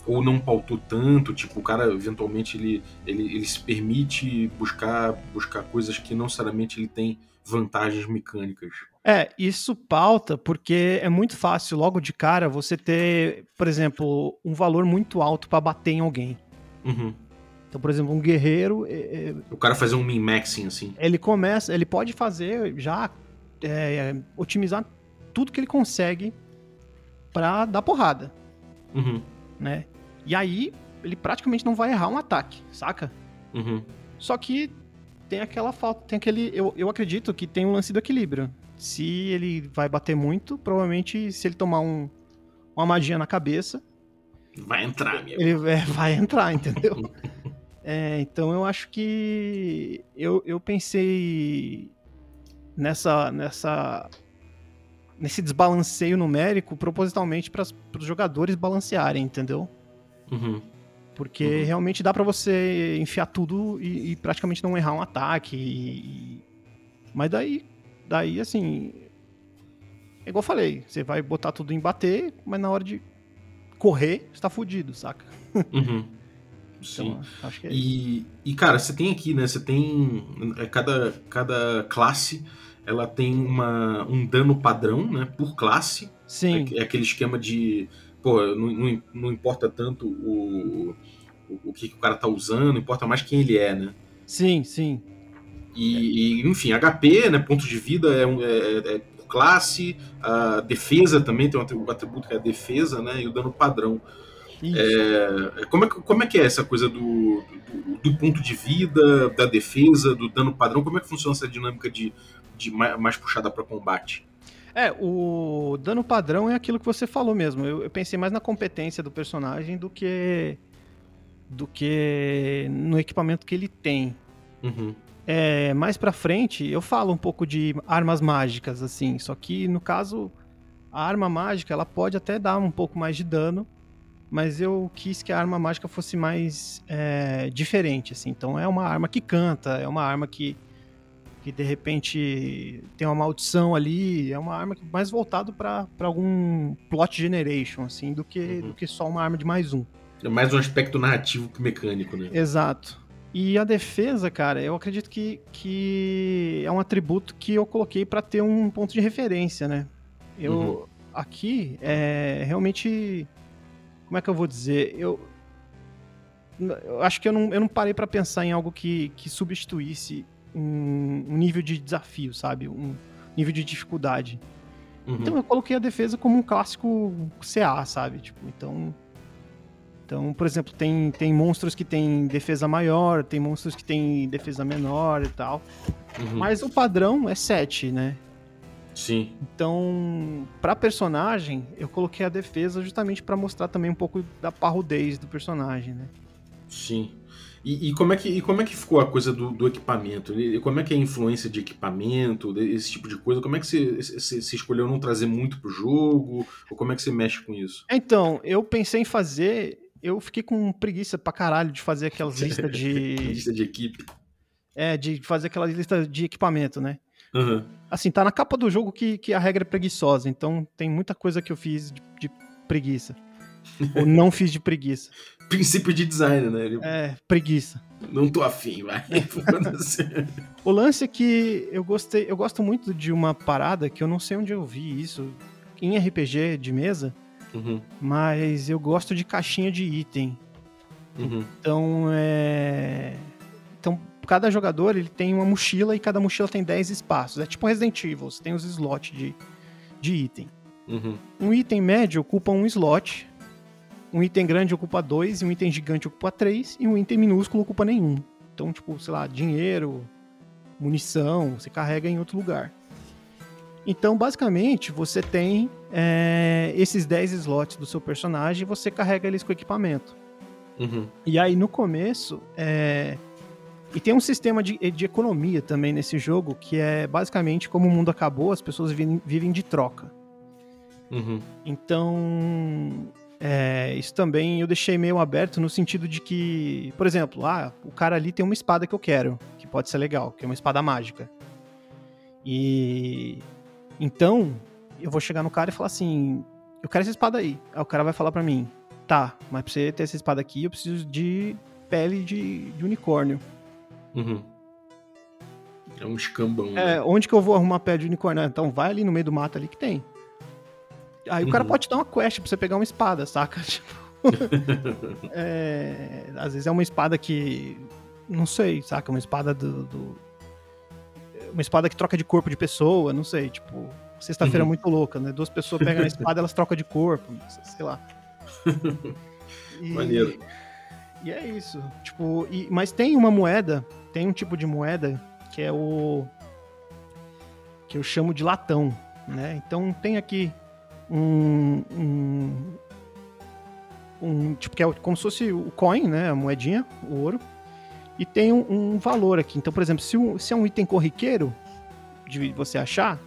Ou não pautou tanto? Tipo, o cara eventualmente ele, ele, ele se permite buscar, buscar coisas que não necessariamente ele tem vantagens mecânicas. É, isso pauta porque é muito fácil logo de cara você ter, por exemplo, um valor muito alto pra bater em alguém. Uhum. Então, por exemplo, um guerreiro, é, é, O cara fazer um min-maxing, assim. ele começa, ele pode fazer já é, otimizar tudo que ele consegue pra dar porrada, Uhum. né? E aí ele praticamente não vai errar um ataque, saca? Uhum. Só que tem aquela falta, tem aquele. Eu, eu acredito que tem um lance do equilíbrio. Se ele vai bater muito, provavelmente se ele tomar um, uma magia na cabeça, Vai entrar, meu. ele é, vai entrar, entendeu? É, então eu acho que eu, eu pensei nessa nessa nesse desbalanceio numérico propositalmente para os jogadores balancearem, entendeu? Uhum. Porque Uhum. realmente dá pra você enfiar tudo e, e praticamente não errar um ataque. e- e- Mas daí, daí assim, é igual eu falei, você vai botar tudo em bater, mas na hora de correr, você tá fudido, saca? Uhum. Sim. Então, acho que é E, e, cara, você tem aqui, né? Você tem. é, Cada, cada classe ela tem uma, um dano padrão, né? Por classe. Sim, É, é aquele esquema de. Pô, não, não, não importa tanto o, o, o que, que o cara tá usando, importa mais quem ele é, né? sim, sim. E, e, enfim, HP, né? Ponto de vida é, é- é por classe, a defesa também tem um atribu- atributo que é a defesa, né? E o dano padrão. É, como, é, que- como é que é essa coisa do, do, do ponto de vida, da defesa, do dano padrão? Como é que funciona essa dinâmica de, de mais, mais puxada para combate? É, o dano padrão é aquilo que você falou mesmo. Eu, eu pensei mais na competência do personagem do que do que no equipamento que ele tem. Uhum. É, mais pra frente, eu falo um pouco de armas mágicas, assim. Só que, no caso, a arma mágica, ela pode até dar um pouco mais de dano. Mas eu quis que a arma mágica fosse mais é, diferente, assim. Então, é uma arma que canta, é uma arma que, que de repente, tem uma maldição ali. É uma arma que- mais voltado pra pra algum plot generation, assim, do que, Uhum. do que só uma arma de mais um. É mais um aspecto narrativo que mecânico, né? Exato. E a defesa, cara, eu acredito que, que é um atributo que eu coloquei pra ter um ponto de referência, né? Eu Uhum. aqui é realmente como é que eu vou dizer? Eu eu acho que eu não, eu não parei pra pensar em algo que, que substituísse um, um nível de desafio, sabe? Um nível de dificuldade. Uhum. Então eu coloquei a defesa como um clássico CA, sabe? Tipo, então. Então, por exemplo, tem, tem monstros que têm defesa maior, tem monstros que têm defesa menor e tal. Uhum. Mas o padrão é 7, né? Sim. Então, pra personagem, eu coloquei a defesa justamente pra mostrar também um pouco da parrudez do personagem, né? Sim. E, e como é que, e como é que ficou a coisa do, do equipamento? E como é que é a influência de equipamento, esse tipo de coisa? Como é que você, você, você escolheu não trazer muito pro jogo? Ou como é que você mexe com isso? Então, eu pensei em fazer. Eu fiquei com preguiça pra caralho de fazer aquelas listas de. Lista de equipe. É, de fazer aquela lista de equipamento, né? Aham. Assim, tá na capa do jogo que, que a regra é preguiçosa, então tem muita coisa que eu fiz de, de preguiça. Ou não fiz de preguiça. Princípio de design, né? Ele, É, preguiça. Não tô afim, vai. O lance é que eu gostei, eu gosto muito de uma parada que eu não sei onde eu vi isso em RPG de mesa, Uhum, mas eu gosto de caixinha de item. uhum, Então, é então cada jogador ele tem uma mochila e cada mochila tem 10 espaços. É tipo Resident Evil, você tem os slots de, de item. uhum, Um item médio ocupa um slot, um item grande ocupa dois, e um item gigante ocupa três, e um item minúsculo ocupa nenhum. Então, tipo, sei lá, dinheiro, munição, você carrega em outro lugar. Então, basicamente, você tem é, esses 10 slots do seu personagem e você carrega eles com equipamento. uhum. E aí, no começo, é... E tem um sistema de, de economia também nesse jogo, que é basicamente como o mundo acabou, as pessoas vivem, vivem de troca. uhum. Então, é, isso também eu deixei meio aberto no sentido de que, por exemplo, ah, o cara ali tem uma espada que eu quero, que pode ser legal, que é uma espada mágica. E então eu vou chegar no cara e falar assim: eu quero essa espada aí. Aí o cara vai falar pra mim: tá, mas pra você ter essa espada aqui, eu preciso de pele de, de unicórnio. Uhum. É um escambão. né? É, onde que eu vou arrumar pele de unicórnio? Ah, Então vai ali no meio do mato ali que tem. Aí o cara Uhum. pode te dar uma quest pra você pegar uma espada, saca? Tipo, é, às vezes é uma espada que. Não sei, saca? Uma espada do. do- uma espada que troca de corpo de pessoa, não sei, tipo. Sexta-feira Uhum. muito louca, né? Duas pessoas pegam a espada elas trocam de corpo, sei lá. E- Maneiro. E é isso. Tipo, e- mas tem uma moeda, tem um tipo de moeda que é o. que eu chamo de latão, né? Então tem aqui um. um, um- tipo, que é como se fosse o coin, né? A moedinha, o ouro. E tem um, um valor aqui. Então, por exemplo, se, um- se é um item corriqueiro de você achar,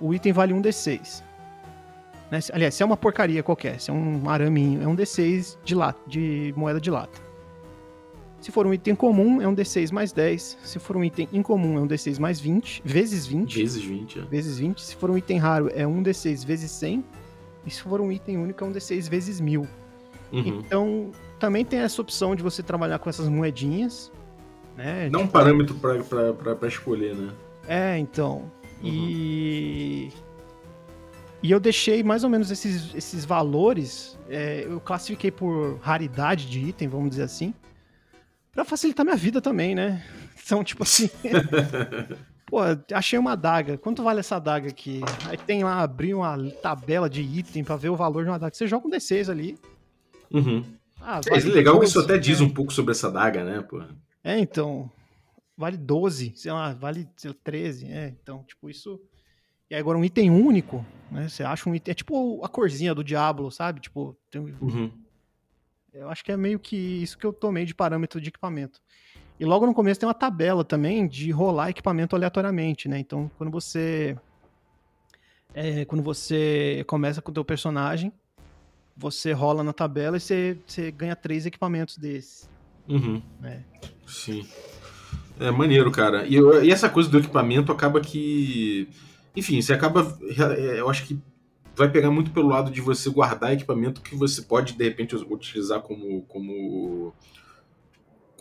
o item vale um D6. Né? Aliás, se é uma porcaria qualquer, se é um araminho, é um D6 de, lata, de moeda de lata. Se for um item comum, é um D6 mais 10. Se for um item incomum, é um D6 mais 20, vezes 20. Vezes 20, é. Vezes 20. Se for um item raro, é um D6 vezes 100. E se for um item único, é um D6 vezes 1000. Uhum. Então, também tem essa opção de você trabalhar com essas moedinhas, né? Dá um parâmetro pra escolher, né? É, então. E. E eu deixei mais ou menos esses, esses valores, é, eu classifiquei por raridade de item, vamos dizer assim, pra facilitar minha vida também, né? Então, tipo assim. Pô, achei uma adaga. Quanto vale essa adaga aqui? Aí tem lá, abrir uma tabela de item pra ver o valor de uma adaga. Você joga um D6 ali. Uhum. Ah, É vale legal que 12, isso até diz né? um pouco sobre essa daga, né, pô? É, então. Vale 12, sei lá, vale sei lá, 13. É, então, tipo, isso. E agora um item único, né? Você acha um item. É tipo a corzinha do Diablo, sabe? Tipo, tem um- Uhum. eu acho que é meio que isso que eu tomei de parâmetro de equipamento. E logo no começo tem uma tabela também de rolar equipamento aleatoriamente, né? Então, quando você. é, quando você começa com o teu personagem, você rola na tabela e você, você ganha três equipamentos desses. Uhum. É. Sim. É maneiro, cara. E, eu- e essa coisa do equipamento acaba que. Enfim, você acaba. é, Eu acho que vai pegar muito pelo lado de você guardar equipamento que você pode, de repente, utilizar como. como.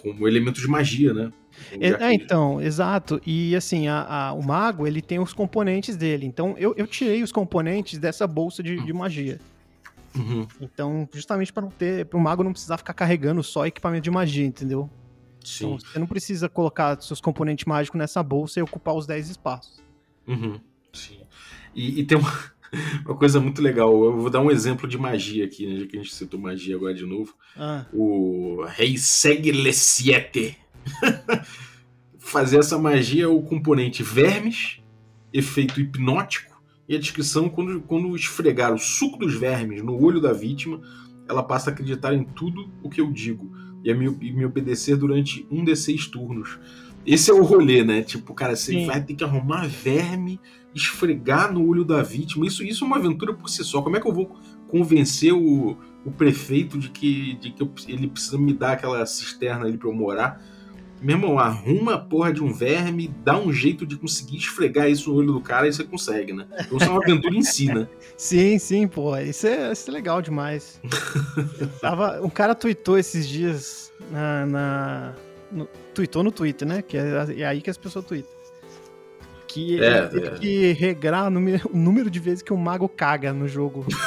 como elemento de magia, né? É, é, então, exato. E assim, a- a- o mago, ele tem os componentes dele. Então, eu, eu tirei os componentes dessa bolsa de, de magia. Uhum. Então, justamente para não ter, para o mago não precisar ficar carregando só equipamento de magia, entendeu? Sim. Então, você não precisa colocar seus componentes mágicos nessa bolsa e ocupar os 10 espaços. Uhum, sim. E, e tem uma, uma coisa muito legal. Eu vou dar um exemplo de magia aqui, né? Já que a gente citou magia agora de novo. Ah, O Rei Seglesiete. Fazer essa magia é o componente vermes, efeito hipnótico, e a descrição quando, quando esfregar o suco dos vermes no olho da vítima, ela passa a acreditar em tudo o que eu digo e me obedecer durante um desses turnos. Esse é o rolê, né? Tipo, cara, você Sim. vai ter que arrumar verme, esfregar no olho da vítima. Isso, isso é uma aventura por si só. Como é que eu vou convencer o, o prefeito de que, de que eu- ele precisa me dar aquela cisterna ali pra eu morar? Meu irmão, arruma a porra de um verme, dá um jeito de conseguir esfregar isso no olho do cara e você consegue, né? Então isso é uma aventura em si, né? sim, sim, pô. Isso é, isso é legal demais. Tava, um cara tweetou esses dias na. na no, tweetou no Twitter, né? Que é, é aí que as pessoas tweetam. Que ele É, teve é. que regrar o número, o número de vezes que o mago caga no jogo.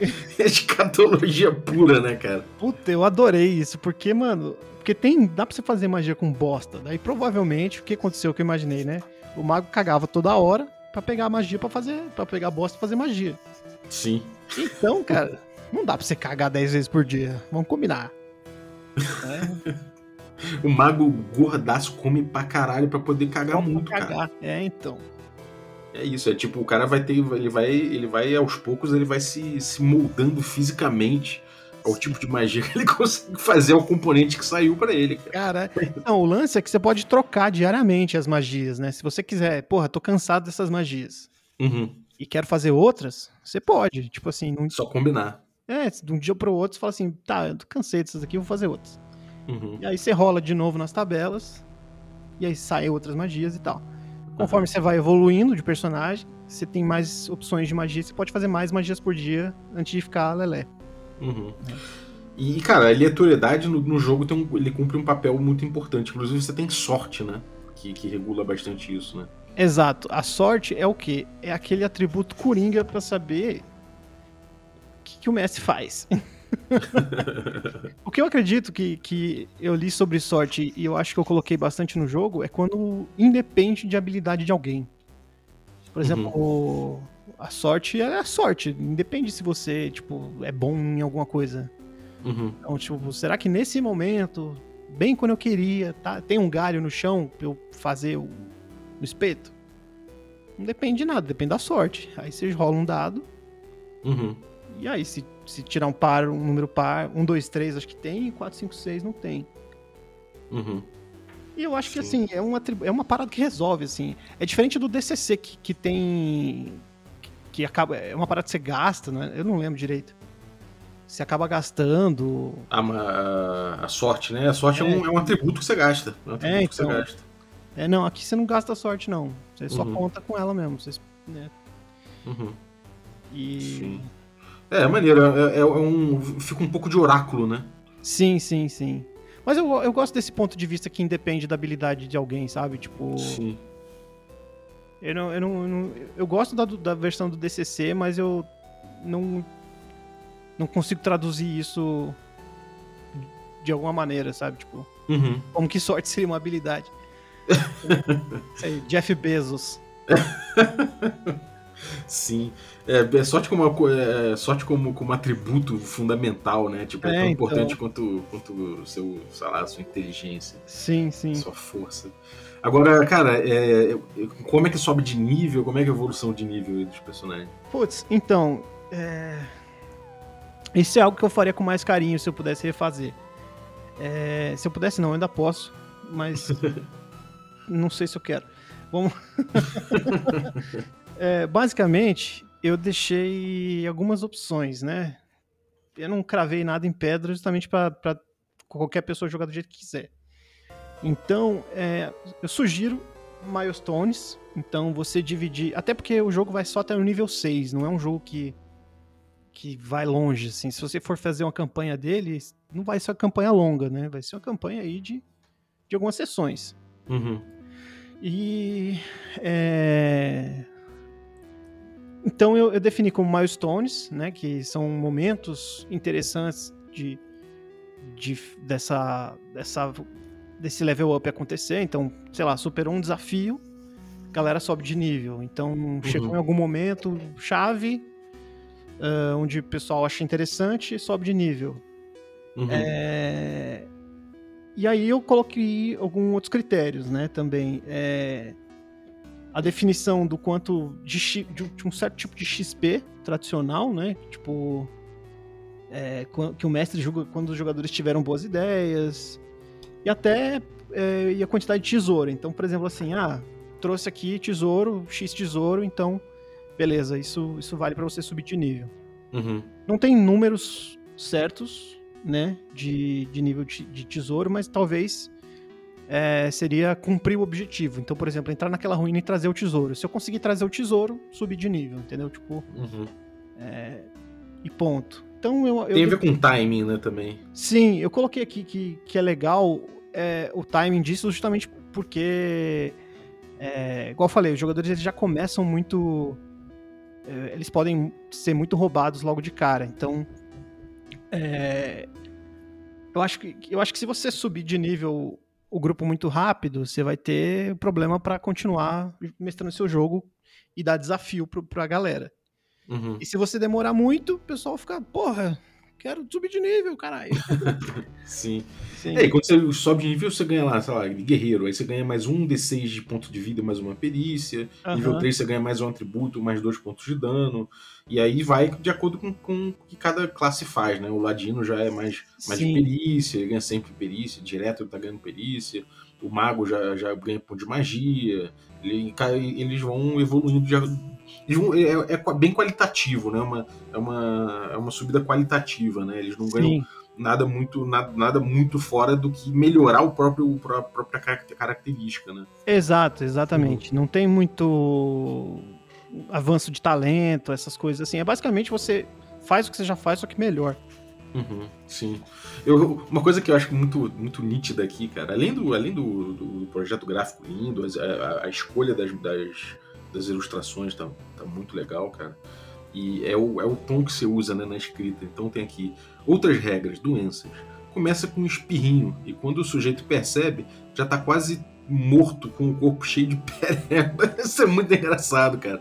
Escatologia pura, né, cara? Puta, eu adorei isso, porque, mano, porque tem, dá pra você fazer magia com bosta. Daí provavelmente o que aconteceu que eu imaginei, né? O mago cagava toda hora pra pegar magia pra fazer, para pegar bosta e fazer magia. Sim. Então, cara, não dá pra você cagar 10 vezes por dia. Vamos combinar. É, O mago gordaço come pra caralho pra poder cagar vamos muito, cara. cagar. É, então. É isso, é tipo, o cara vai ter. Ele vai. Ele vai, aos poucos, ele vai se, se moldando fisicamente ao tipo de magia que ele consegue fazer ao componente que saiu pra ele, cara. Cara, não, o lance é que você pode trocar diariamente as magias, né? Se você quiser, porra, tô cansado dessas magias Uhum. e quero fazer outras, você pode. Tipo assim, num, Só combinar. é, de um dia pro outro você fala assim, tá, eu tô cansei dessas aqui, vou fazer outras. Uhum. E aí você rola de novo nas tabelas, e aí saem outras magias e tal. Conforme você vai evoluindo de personagem, você tem mais opções de magia, você pode fazer mais magias por dia antes de ficar lelé. Uhum. E, cara, a aleatoriedade no, no jogo tem um- ele cumpre um papel muito importante. Inclusive, você tem sorte, né? Que, que regula bastante isso, né? Exato. A sorte é o quê? É aquele atributo coringa pra saber o que, que o mestre faz. o que eu acredito que, que eu li sobre sorte e eu acho que eu coloquei bastante no jogo é quando independe de habilidade de alguém. Por exemplo, o- a sorte é a sorte. Independe se você, tipo, é bom em alguma coisa. Uhum. Então, tipo, será que nesse momento, bem quando eu queria, tá, tem um galho no chão pra eu fazer o, o espeto? Não depende de nada, depende da sorte. Aí você rola um dado, Uhum. e aí se, se tirar um par, um número par, um, dois, três, acho que tem, e quatro, cinco, seis não tem. Uhum. E eu acho que, Sim. assim, é uma, é uma parada que resolve, assim. É diferente do DCC, que, que tem... que- Que acaba... É uma parada que você gasta, né? Eu não lembro direito. Você acaba gastando... A, a- a sorte, né? A sorte é, um, é um atributo que você gasta. É um atributo É, que você então. gasta. É, não, aqui você não gasta sorte, não. Você só Uhum. conta com ela mesmo. Você, né? Uhum. E. Sim. É, é maneiro. É, é, é um, fica um pouco de oráculo, né? Sim, sim, sim. Mas eu, eu gosto desse ponto de vista que independe da habilidade de alguém, sabe? Tipo. Sim. Eu, não, eu, não, eu, não, eu gosto da, da versão do DCC, mas eu não, não consigo traduzir isso de alguma maneira, sabe? Tipo, Uhum. como que sorte seria uma habilidade? Sei, Jeff Bezos. Sim. É, é sorte como, co- é, sorte como, como atributo fundamental, né? Tipo, é, É, tão então. importante quanto, quanto o seu, sei lá, a sua inteligência, Sim, sim. sua força. Agora, cara, é, como é que sobe de nível? Como é que é a evolução de nível dos personagens? Putz, então. É... Isso é algo que eu faria com mais carinho se eu pudesse refazer. É, Se eu pudesse, não, eu ainda posso, mas. não sei se eu quero. Vamos. É, basicamente, eu deixei algumas opções, né? Eu não cravei nada em pedra justamente para qualquer pessoa jogar do jeito que quiser. Então, é, eu sugiro milestones. Então, você dividir. Até porque o jogo vai só até o nível 6, não é um jogo que, que vai longe. Assim. Se você for fazer uma campanha dele, não vai ser uma campanha longa, né? Vai ser uma campanha aí de, de algumas sessões. Uhum. E. é, Então eu, eu defini como milestones, né? Que são momentos interessantes de, de dessa, dessa, desse level up acontecer. Então, sei lá, superou um desafio, a galera sobe de nível. Então, chegou em algum momento chave, ah, onde o pessoal acha interessante, sobe de nível. Uhum. É, E aí eu coloquei alguns outros critérios, né, também. É, A definição do quanto de, de um- certo tipo de XP tradicional, né, tipo é, que o mestre julga quando os jogadores tiveram boas ideias e até é, e a quantidade de tesouro. Então, por exemplo, assim, ah, trouxe aqui tesouro, X tesouro, então beleza, isso isso vale para você subir de nível Uhum. não tem números certos, né, de, de nível de, de tesouro, mas talvez é, seria cumprir o objetivo. Então, por exemplo, entrar naquela ruína e trazer o tesouro. Se eu conseguir trazer o tesouro, subir de nível, entendeu? Tipo, Uhum. é, e ponto. Então, eu, eu Tem a ver com timing, né, também. Sim, eu coloquei aqui que, que é legal é, o timing disso justamente porque, é, igual eu falei, os jogadores eles já começam muito. é, eles podem ser muito roubados logo de cara. Então, é, eu, acho que, eu acho que se você subir de nível o grupo muito rápido, você vai ter problema para continuar mestrando seu jogo e dar desafio pro, pra galera. Uhum. E se você demorar muito, o pessoal fica, porra, quero subir de nível, caralho. Sim. Sim. É, e quando você sobe de nível, você ganha lá, sei lá, de guerreiro. Aí você ganha mais um D6 de ponto de vida, mais uma perícia. Nível Aham. 3 você ganha mais um atributo, mais dois pontos de dano. E aí vai de acordo com, com o que cada classe faz, né? O Ladino já é mais, mais de perícia, ele ganha sempre perícia, direto ele tá ganhando perícia. O mago já, já ganha ponto de magia. Ele- eles vão evoluindo de, eles vão- é, é qua- bem qualitativo, né? Uma, é, uma, é uma subida qualitativa, né? Eles não ganham Sim. nada muito nada, nada muito fora do que melhorar o próprio a própria carac- característica, né? Exato, exatamente. Não tem muito avanço de talento, essas coisas assim. É basicamente você faz o que você já faz, só que melhor. Uhum, sim. Eu, uma coisa que eu acho muito, muito nítida aqui, cara, além do, além do, do projeto gráfico lindo, as- a, a escolha das, das, das ilustrações tá, tá muito legal, cara. E é o, é o tom que você usa né, na escrita. Então tem aqui outras regras, doenças. Começa com um espirrinho, e quando o sujeito percebe, já tá quase morto, com o corpo cheio de pereba. Isso é muito engraçado, cara.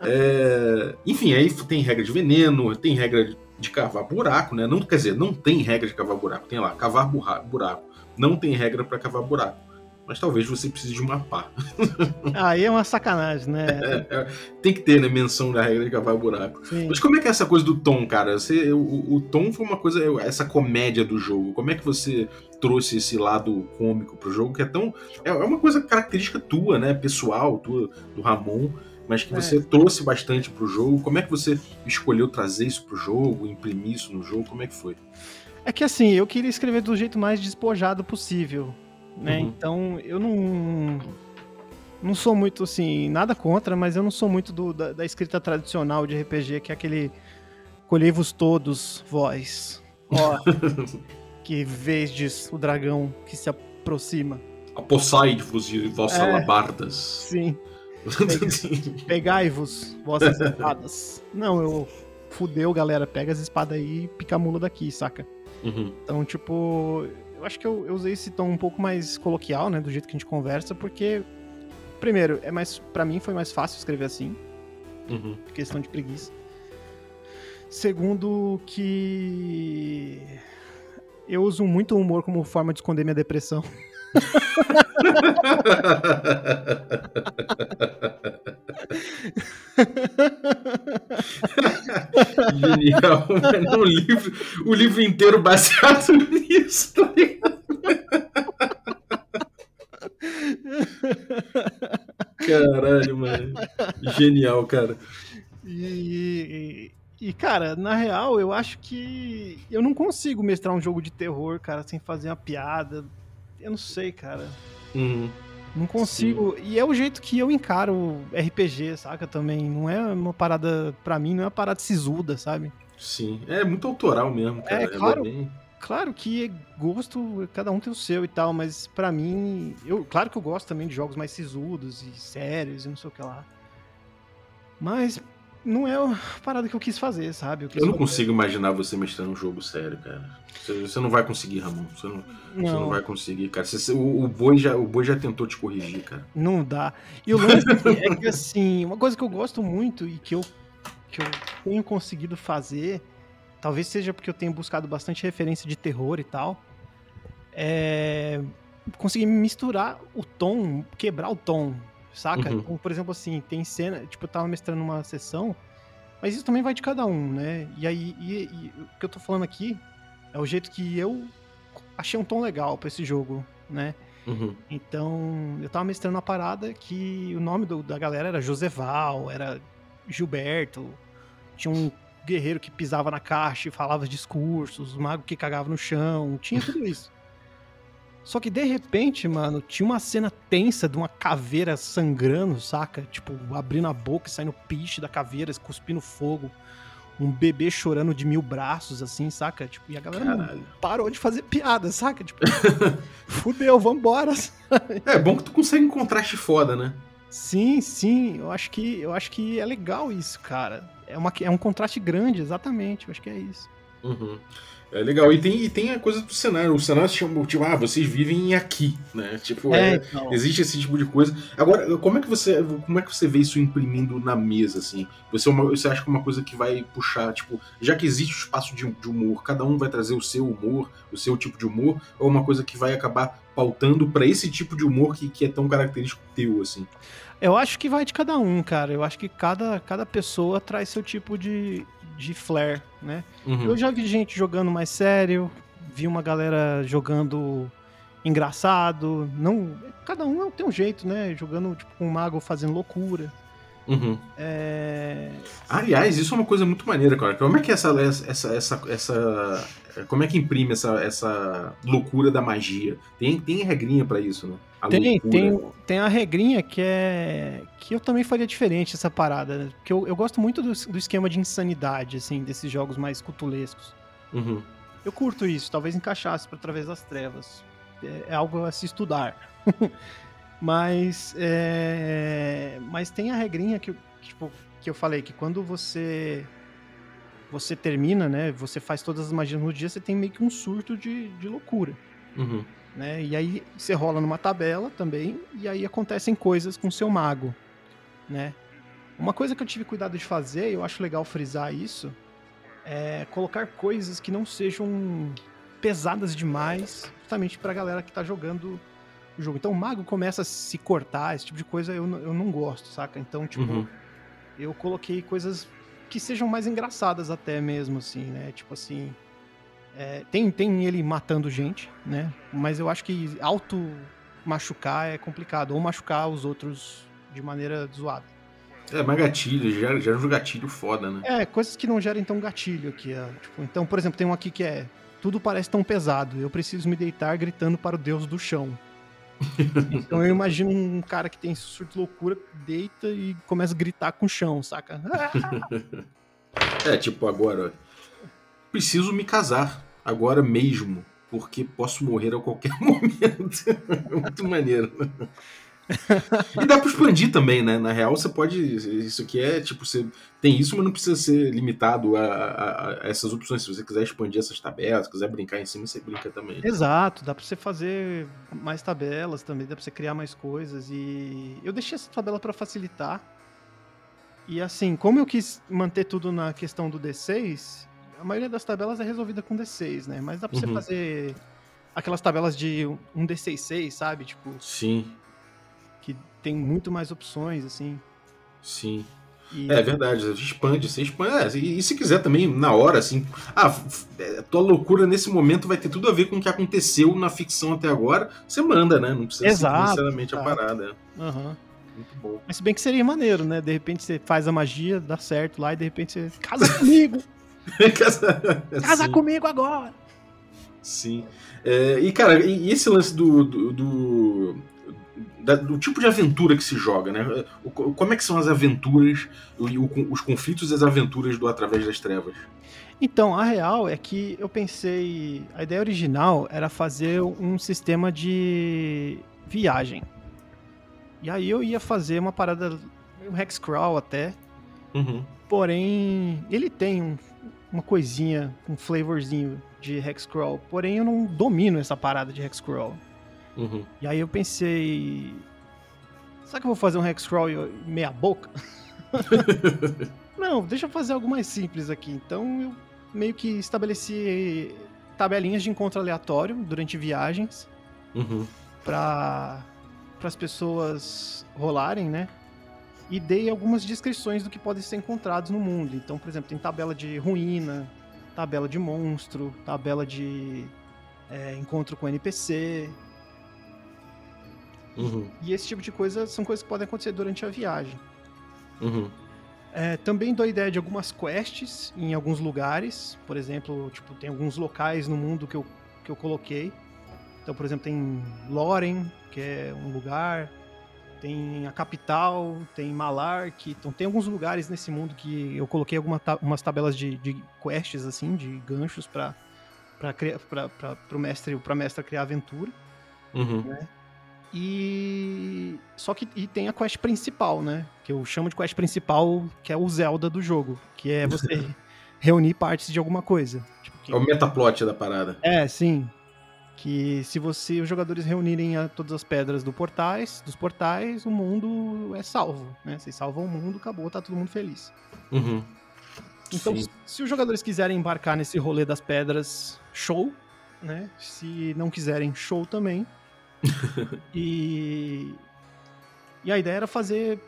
É, Enfim, aí tem regra de veneno, tem regra de cavar buraco, né? Não, quer dizer, não tem regra de cavar buraco. Tem lá, cavar buraco. Não tem regra para cavar buraco. Mas talvez você precise de uma pá. Aí é uma sacanagem, né? É, tem que ter, né? Menção da regra de cavar buraco. Sim. Mas como é que é essa coisa do tom, cara? Você, o, o tom foi uma coisa, essa comédia do jogo. Como é que você trouxe esse lado cômico pro jogo que é tão. É é uma coisa característica tua, né? Pessoal, tua, do Ramon, mas que É. você trouxe bastante pro jogo. Como é que você escolheu trazer isso pro jogo, imprimir isso no jogo? Como é que foi? É que assim, eu queria escrever do jeito mais despojado possível, né? Uhum. Então, eu não não sou muito assim, nada contra, mas eu não sou muito do- da, da escrita tradicional de RPG, que é aquele Colhei-vos todos, vós. Ó, que vejdes o dragão que se aproxima. Apossai-vos de vossas É. alabardas. Sim. Pegai-vos, vossas espadas. Não, eu. Fudeu, galera. Pega as espadas aí e pica a mula daqui, saca? Uhum. Então, tipo. Eu acho que eu, eu usei esse tom um pouco mais coloquial, né? Do jeito que a gente conversa, porque. Primeiro, é mais. para mim foi mais fácil escrever assim. Uhum. questão de preguiça. Segundo, que eu uso muito o humor como forma de esconder minha depressão. Genial, mano. O livro, o livro inteiro baseado nisso, tá ligado? Caralho, mano. Genial, cara. E, e, e, cara, na real, eu acho que eu não consigo mestrar um jogo de terror, cara, sem fazer uma piada. Eu não sei, cara. Uhum. Não consigo. E é o jeito que eu encaro RPG, saca? Também. Não é uma parada, pra mim, não é uma parada sisuda, sabe? Sim. É muito autoral mesmo, cara. É, Ela claro. bem- Claro que é gosto, cada um tem o seu e tal, mas pra mim, eu, claro que eu gosto também de jogos mais sisudos e sérios e não sei o que lá. Mas não é a parada que eu quis fazer, sabe? quis Eu não fazer- consigo imaginar você mestrando um jogo sério, cara. Você, você não vai conseguir, Ramon. Você não, você não Não, vai conseguir, cara. Você- o, o boi já, o boi já tentou te corrigir, cara. não dá. E o lance é que, assim, uma coisa que eu gosto muito e que eu, que eu tenho conseguido fazer, talvez seja porque eu tenho buscado bastante referência de terror e tal, é conseguir misturar o tom, quebrar o tom, saca? Uhum. Então, por exemplo, assim, tem cena, tipo, eu tava mestrando uma sessão, mas isso também vai de cada um, né? E aí, e- e o que eu tô falando aqui é o jeito que eu achei um tom legal pra esse jogo, né? Uhum. Então, eu tava mestrando uma parada que o nome do- da galera era Joseval, era Gilberto, tinha um guerreiro que pisava na caixa e falava discursos, o mago que cagava no chão, tinha tudo isso. Só que de repente, mano, tinha uma cena tensa de uma caveira sangrando, saca? Tipo, abrindo a boca e saindo piche da caveira, cuspindo fogo. Um bebê chorando de mil braços, assim, saca? Tipo, e a galera Caralho. parou de fazer piada, saca? Tipo, fudeu, vambora. É bom que tu consegue um contraste foda, né? Sim, sim, eu acho que eu acho que é legal isso, cara. É, uma, é um contraste grande, exatamente, eu acho que é isso. Uhum. É legal. E tem, e tem a coisa do cenário. O cenário chama, tipo, ah, vocês vivem aqui, né? Tipo, é, então. existe esse tipo de coisa. Agora, como é que você, como é que você vê isso imprimindo na mesa, assim? Você, é uma- você acha que é uma coisa que vai puxar, tipo, já que existe o espaço de, de humor, cada um vai trazer o seu humor, o seu tipo de humor, ou uma coisa que vai acabar pautando pra esse tipo de humor que, que é tão característico teu, assim? Eu acho que vai de cada um, cara. Eu acho que cada, cada pessoa traz seu tipo de, de flair, né? Uhum. Eu já vi gente jogando mais sério, vi uma galera jogando engraçado. Não, cada um tem um jeito, né? Jogando tipo com um mago fazendo loucura. Uhum. É... Aliás, isso é uma coisa muito maneira, cara. Como é que essa, essa, essa, essa como é que imprime essa, essa loucura da magia? Tem, tem regrinha pra isso, né? A Tem, loucura. tem, tem a regrinha que é. que eu também faria diferente essa parada. né? Porque eu, eu gosto muito do, do esquema de insanidade, assim, desses jogos mais cutulescos. Uhum. Eu curto isso, talvez encaixasse para através das trevas. É, é algo a se estudar. mas. é, mas tem a regrinha que, tipo, que eu falei, que quando você. Você termina, né? Você faz todas as magias no dia, você tem meio que um surto de, de loucura Uhum. né? E aí você rola numa tabela também, e aí acontecem coisas com o seu mago, né? Uma coisa que eu tive cuidado de fazer, e eu acho legal frisar isso, é colocar coisas que não sejam pesadas demais, justamente pra galera que tá jogando o jogo. Então o mago começa a se cortar, esse tipo de coisa eu, não- eu não gosto, saca? Então, tipo, Uhum. eu coloquei coisas que sejam mais engraçadas até mesmo, assim, né? Tipo assim. é, tem, tem ele matando gente, né? Mas eu acho que auto machucar é complicado. Ou machucar os outros de maneira zoada. É, mas gatilho, gera, gera um gatilho foda, né? É, coisas que não gerem tão gatilho aqui. ó. Tipo, então, por exemplo, tem um aqui que é. Tudo parece tão pesado. Eu preciso me deitar gritando para o Deus do chão. Então eu imagino um cara que tem surto de loucura, deita e começa a gritar com o chão, saca? É, tipo, agora. Preciso me casar. Agora mesmo. Porque posso morrer a qualquer momento. Muito maneiro. E dá pra expandir também, né? Na real, você pode. Isso aqui é tipo, você tem isso, mas não precisa ser limitado a, a, a essas opções. Se você quiser expandir essas tabelas, se quiser brincar em cima, você brinca também. Exato, dá pra você fazer mais tabelas também, dá pra você criar mais coisas. E eu deixei essa tabela para facilitar. E assim, como eu quis manter tudo na questão do D6, a maioria das tabelas é resolvida com D6, né? Mas dá pra uhum. você fazer aquelas tabelas de um D66, sabe? Tipo. Sim tem muito mais opções, assim. Sim. E... É verdade, você expande, você expande. É, e, e, se quiser também, na hora, assim. Ah, é, tua loucura nesse momento vai ter tudo a ver com o que aconteceu na ficção até agora. Você manda, né? Não precisa Exato, ser necessariamente a parada. Uhum. Muito bom. Mas se bem que seria maneiro, né? De repente você faz a magia, dá certo lá, e de repente você. Casa comigo! casa casa comigo agora! Sim. É, e, cara, e esse lance do, do, do da, do tipo de aventura que se joga, né? Como é que são as aventuras, os conflitos e as aventuras do Através das Trevas? Então, a real é que eu pensei. A ideia original era fazer um sistema de viagem. E aí eu ia fazer uma parada, um hexcrawl até. Uhum. Porém, ele tem um, uma coisinha, um flavorzinho de hexcrawl. Porém, eu não domino essa parada de hexcrawl. Uhum. E aí eu pensei. Será que eu vou fazer um hexcrawl meia boca? Não, deixa eu fazer algo mais simples aqui. Então eu meio que estabeleci tabelinhas de encontro aleatório durante viagens. Uhum. para as pessoas rolarem, né? E dei algumas descrições do que podem ser encontrados no mundo. Então, por exemplo, tem tabela de ruína, tabela de monstro, tabela de é, encontro com NPC, Uhum. E esse tipo de coisa são coisas que podem acontecer durante a viagem. Uhum. É, também dou ideia de algumas quests em alguns lugares. Por exemplo, tipo, tem alguns locais no mundo que eu, que eu coloquei. Então, por exemplo, tem Loren, que é um lugar. Tem a capital, tem Malark. Então, tem alguns lugares nesse mundo que eu coloquei algumas umas tabelas de, de quests, assim, de ganchos para para o mestre, para mestra criar aventura. Uhum. Né? E só que e tem a quest principal, né? Que eu chamo de quest principal, que é o Zelda do jogo, que é você reunir partes de alguma coisa. Tipo, que... É o metaplot da parada. É, sim. Que se você os jogadores reunirem a, todas as pedras do portais, dos portais, o mundo é salvo, né? Vocês salvam o mundo, acabou, tá todo mundo feliz. Uhum. Então, sim. se os jogadores quiserem embarcar nesse rolê das pedras, show, né? Se não quiserem, show também. e. E a ideia era fazer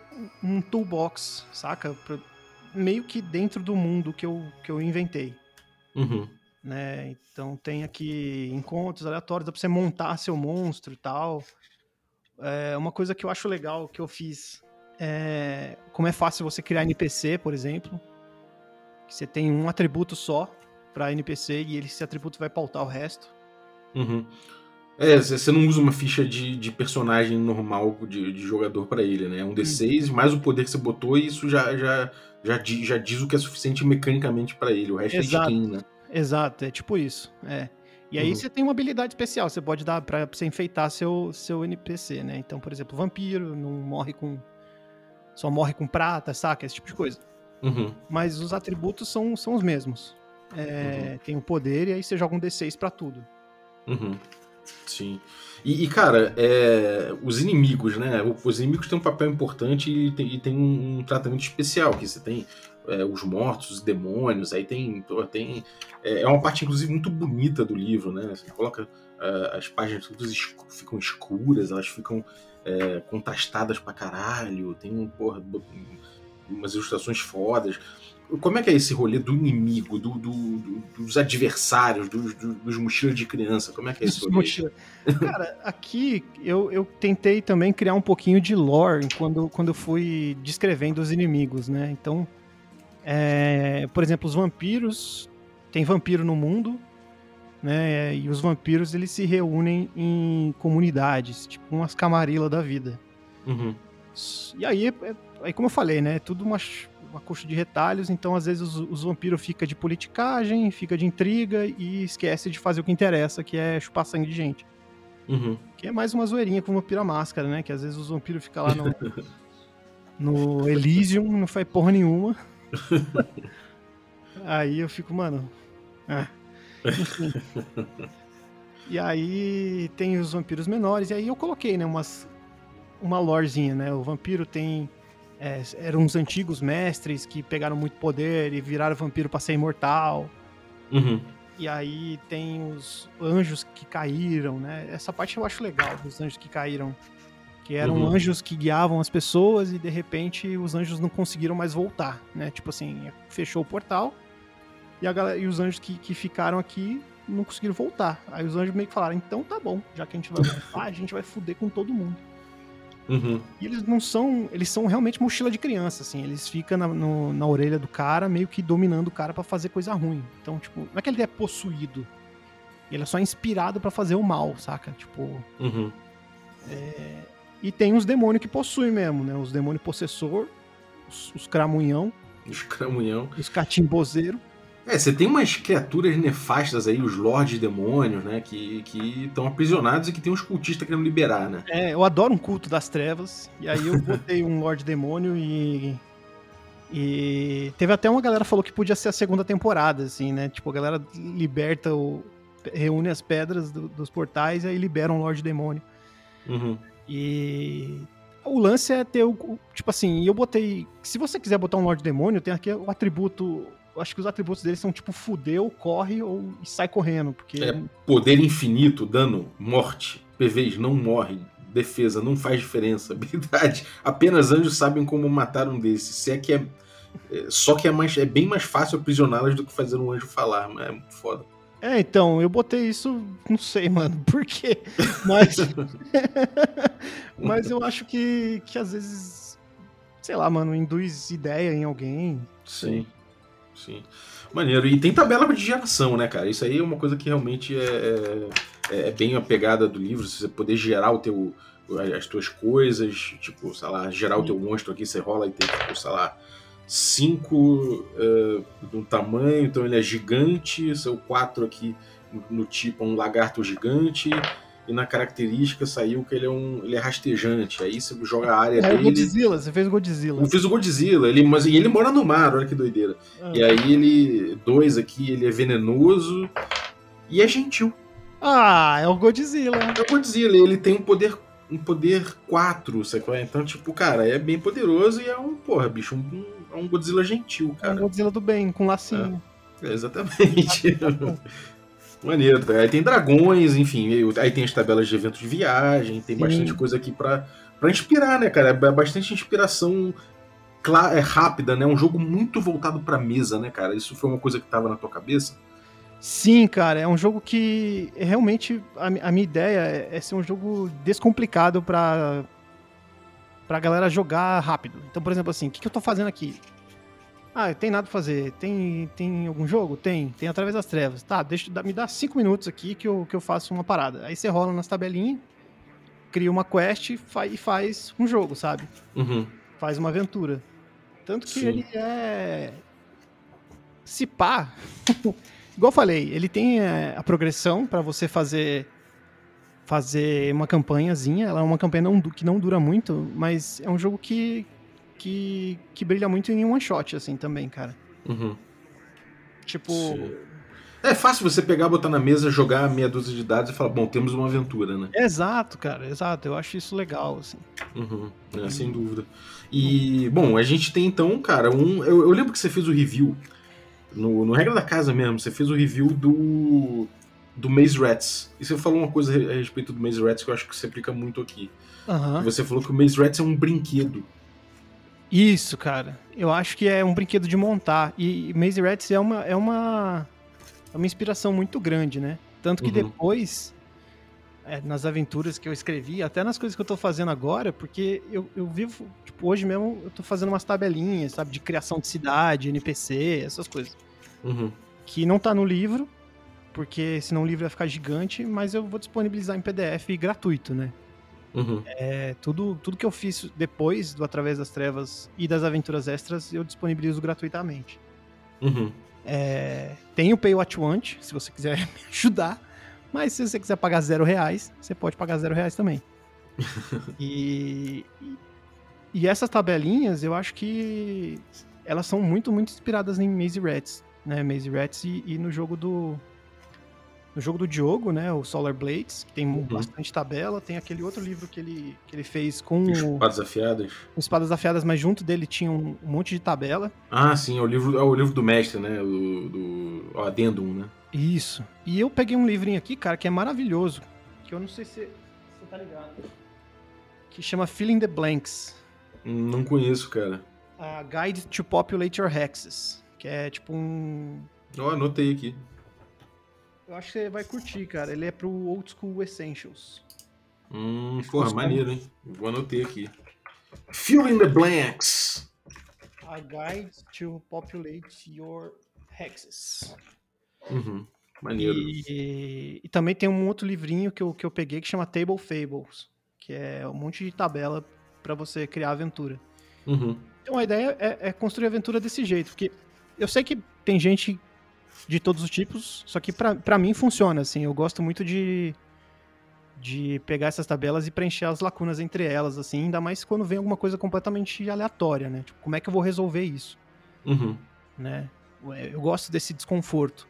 um toolbox, saca? Pra, meio que dentro do mundo que eu, que eu inventei. Uhum. Né? Então tem aqui encontros aleatórios, dá pra você montar seu monstro e tal. É uma coisa que eu acho legal que eu fiz é como é fácil você criar NPC, por exemplo. Que você tem um atributo só para NPC e esse atributo vai pautar o resto. Uhum. É, você não usa uma ficha de, de personagem normal de, de jogador para ele, né? É um D6 mais o poder que você botou e isso já, já, já, já diz o que é suficiente mecanicamente para ele. O resto é Exato. é skin, né? Exato, é tipo isso. É. E aí uhum. você tem uma habilidade especial, você pode dar para você enfeitar seu, seu NPC, né? Então, por exemplo, vampiro não morre com. Só morre com prata, saca? Esse tipo de coisa. Uhum. Mas os atributos são, são os mesmos. É, uhum. Tem o poder e aí você joga um D6 para tudo. Uhum. Sim. E, e cara, é, os inimigos, né? Os inimigos têm um papel importante e tem, e tem um, um, tratamento especial, que você tem é, os mortos, os demônios, aí tem. tem é, é, uma parte, inclusive, muito bonita do livro, né? Você coloca. Uh, as páginas todas ficam escuras, elas ficam é, contrastadas pra caralho, tem um, porra, umas ilustrações fodas. Como é que é esse rolê do inimigo, do, do, do, dos adversários, dos, dos mochilas de criança? Como é que é esse rolê? Cara, aqui eu, eu tentei também criar um pouquinho de lore quando, quando eu fui descrevendo os inimigos, né? Então, é, por exemplo, os vampiros. Tem vampiro no mundo, né? E os vampiros eles se reúnem em comunidades, tipo umas camarilas da vida. Uhum. E aí, é, aí, como eu falei, né? É tudo uma uma coxa de retalhos, então às vezes os, os vampiros fica de politicagem, fica de intriga e esquece de fazer o que interessa, que é chupar sangue de gente. Uhum. Que é mais uma zoeirinha com o vampiro à máscara, né? Que às vezes os vampiros ficam lá no, no Elysium, não faz porra nenhuma. aí eu fico, mano. Ah, enfim. E aí tem os vampiros menores, e aí eu coloquei, né, umas, uma lorezinha, né? O vampiro tem. É, eram uns antigos mestres que pegaram muito poder e viraram vampiro pra ser imortal. Uhum. E aí tem os anjos que caíram, né? Essa parte eu acho legal, dos anjos que caíram. Que eram Uhum. anjos que guiavam as pessoas e de repente os anjos não conseguiram mais voltar, né? Tipo assim, fechou o portal e, a galera, e os anjos que, que ficaram aqui não conseguiram voltar. Aí os anjos meio que falaram: então tá bom, já que a gente vai voltar, a gente vai fuder com todo mundo. Uhum. E eles não são. Eles são realmente mochila de criança, assim. Eles ficam na, no- na orelha do cara, meio que dominando o cara pra fazer coisa ruim. Então, tipo, não é que ele é possuído. Ele é só inspirado pra fazer o mal, saca? Tipo. Uhum. E tem os demônios que possuem mesmo, né? Os demônios possessor, os, os cramunhão, Os cramunhão. os catimbozeiros. É, você tem umas criaturas nefastas aí, os lordes demônios, né? Que estão aprisionados e que tem uns cultistas querendo liberar, né? É, eu adoro um culto das trevas. E aí eu botei um Lorde Demônio e. E teve até uma galera que falou que podia ser a segunda temporada, assim, né? Tipo, a galera liberta o. reúne as pedras do- dos portais e aí libera um Lorde Demônio. Uhum. E. O lance é ter o. o- Tipo assim, eu botei. Se você quiser botar um Lorde Demônio, tem aqui o atributo. Eu acho que os atributos dele são tipo fudeu, corre ou e sai correndo. Porque. É. Poder infinito, dano, morte, PVs, não morre, defesa, não faz diferença, habilidade. Apenas anjos sabem como matar um desses. Se é que é. é, só que é, mais, é bem mais fácil aprisioná-las do que fazer um anjo falar, mas é muito foda. É, então, eu botei isso, não sei, mano, por quê? Mas. mas eu acho que, que às vezes. Sei lá, mano, induz ideia em alguém. Sim, sim. Maneiro. E tem tabela de geração, né, cara? Isso aí é uma coisa que realmente é, é, é bem a pegada do livro. Você poder gerar o teu, as tuas coisas, tipo, sei lá, gerar o teu monstro aqui, você rola e tem, tipo, sei lá, cinco uh, no tamanho, então ele é gigante, seu quatro aqui no, no tipo, é um lagarto gigante. E na característica saiu que ele é um. ele é rastejante. Aí você joga a área É o dele. Godzilla, você fez o Godzilla. Eu fiz o Godzilla, ele, mas ele mora no mar, olha que doideira. Ah. E aí ele. Dois aqui, ele é venenoso e é gentil. Ah, é o Godzilla. É o Godzilla, ele tem um poder. Um poder 4, sacou? Então, tipo, cara, é bem poderoso e é um, porra, bicho, um, é um Godzilla gentil, É o cara. Godzilla do bem, com lacinho. É, exatamente. Maneiro, tá? Aí tem dragões, enfim, aí tem as tabelas de eventos de viagem, tem Sim. bastante coisa aqui pra, pra inspirar, né, cara? É bastante inspiração é rápida, né? Um jogo muito voltado pra mesa, né, cara? Isso foi uma coisa que tava na tua cabeça? Sim, cara, é um jogo que realmente a, a minha ideia é, é ser um jogo descomplicado pra, pra galera jogar rápido. Então, por exemplo, assim, o que, que eu tô fazendo aqui? Ah, tem nada pra fazer. Tem, tem algum jogo? Tem. Tem Através das Trevas. Tá, deixa, me dá cinco minutos aqui que eu, que eu faço uma parada. Aí você rola nas tabelinhas, cria uma quest e fa- faz um jogo, sabe? Uhum. faz uma aventura. Tanto que Sim. ele é. Se pá. Igual eu falei, ele tem é, a progressão pra você fazer fazer uma campanhazinha. Ela é uma campanha não que não dura muito, mas é um jogo que, que, que brilha muito em one shot, assim, também, cara. Uhum. Tipo. Sim. É fácil você pegar, botar na mesa, jogar meia dúzia de dados e falar, bom, temos uma aventura, né? Exato, cara, exato. Eu acho isso legal, assim. Uhum, é, sem dúvida. E, bom, a gente tem então, cara, um. Eu, eu lembro que você fez o review, no, no Regra da Casa mesmo, você fez o review do. do Maze Rats. E você falou uma coisa a respeito do Maze Rats que eu acho que se aplica muito aqui. Aham. Você falou que o Maze Rats é um brinquedo. Isso, cara. Eu acho que é um brinquedo de montar. E Maze Rats é uma, é uma, é uma inspiração muito grande, né? Tanto que Uhum. depois, é, nas aventuras que eu escrevi, até nas coisas que eu tô fazendo agora, porque eu, eu vivo, tipo, hoje mesmo eu tô fazendo umas tabelinhas, sabe, de criação de cidade, NPC, essas coisas. Uhum. Que não tá no livro, porque senão o livro ia ficar gigante, mas eu vou disponibilizar em PDF gratuito, né? Uhum. É, tudo, tudo que eu fiz depois do Através das Trevas e das Aventuras Extras, eu disponibilizo gratuitamente. Uhum. É, tem o Pay What You Want, se você quiser me ajudar. Mas se você quiser pagar zero reais, você pode pagar zero reais também. e, e, e essas tabelinhas, eu acho que elas são muito, muito inspiradas em Maze Rats, né? Maze Rats e, e no jogo do no jogo do Diogo, né, o Solar Blades, que tem Uhum. bastante tabela, tem aquele outro livro que ele, que ele fez com o, Espadas afiadas. com Espadas Afiadas, mas junto dele tinha um, um monte de tabela. Ah, sim, é o livro, é o livro do mestre, né? Do, do o Addendum, né? Isso. E eu peguei um livrinho aqui, cara, que é maravilhoso, que eu não sei se você tá ligado, que chama Filling the Blanks, Não conheço, cara. a Guide to Populate Your Hexes, que é tipo um... Ó, anotei aqui. Eu acho que você vai curtir, cara. Ele é pro Old School Essentials. Hum, porra, maneiro, hein? Vou anotei aqui. Fill in the blanks. A Guide to Populate Your Hexes. Uhum. Maneiro. E, e também tem um outro livrinho que eu, que eu peguei que chama Table Fables, que é um monte de tabela pra você criar aventura. Uhum. Então a ideia é, é construir aventura desse jeito, porque eu sei que tem gente de todos os tipos, só que pra, pra mim funciona, assim, eu gosto muito de de pegar essas tabelas e preencher as lacunas entre elas, assim, ainda mais quando vem alguma coisa completamente aleatória, né? Tipo, como é que eu vou resolver isso, Uhum. né? Eu gosto desse desconforto.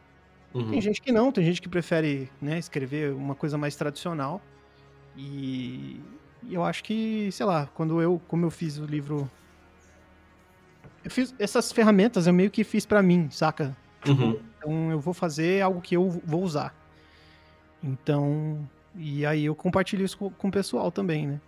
Uhum. Tem gente que não, tem gente que prefere né, escrever uma coisa mais tradicional. E, e eu acho que, sei lá, quando eu, como eu fiz o livro. Eu fiz essas ferramentas, eu meio que fiz pra mim, saca? Uhum. Então eu vou fazer algo que eu vou usar. Então. E aí eu compartilho isso com, com o pessoal também, né?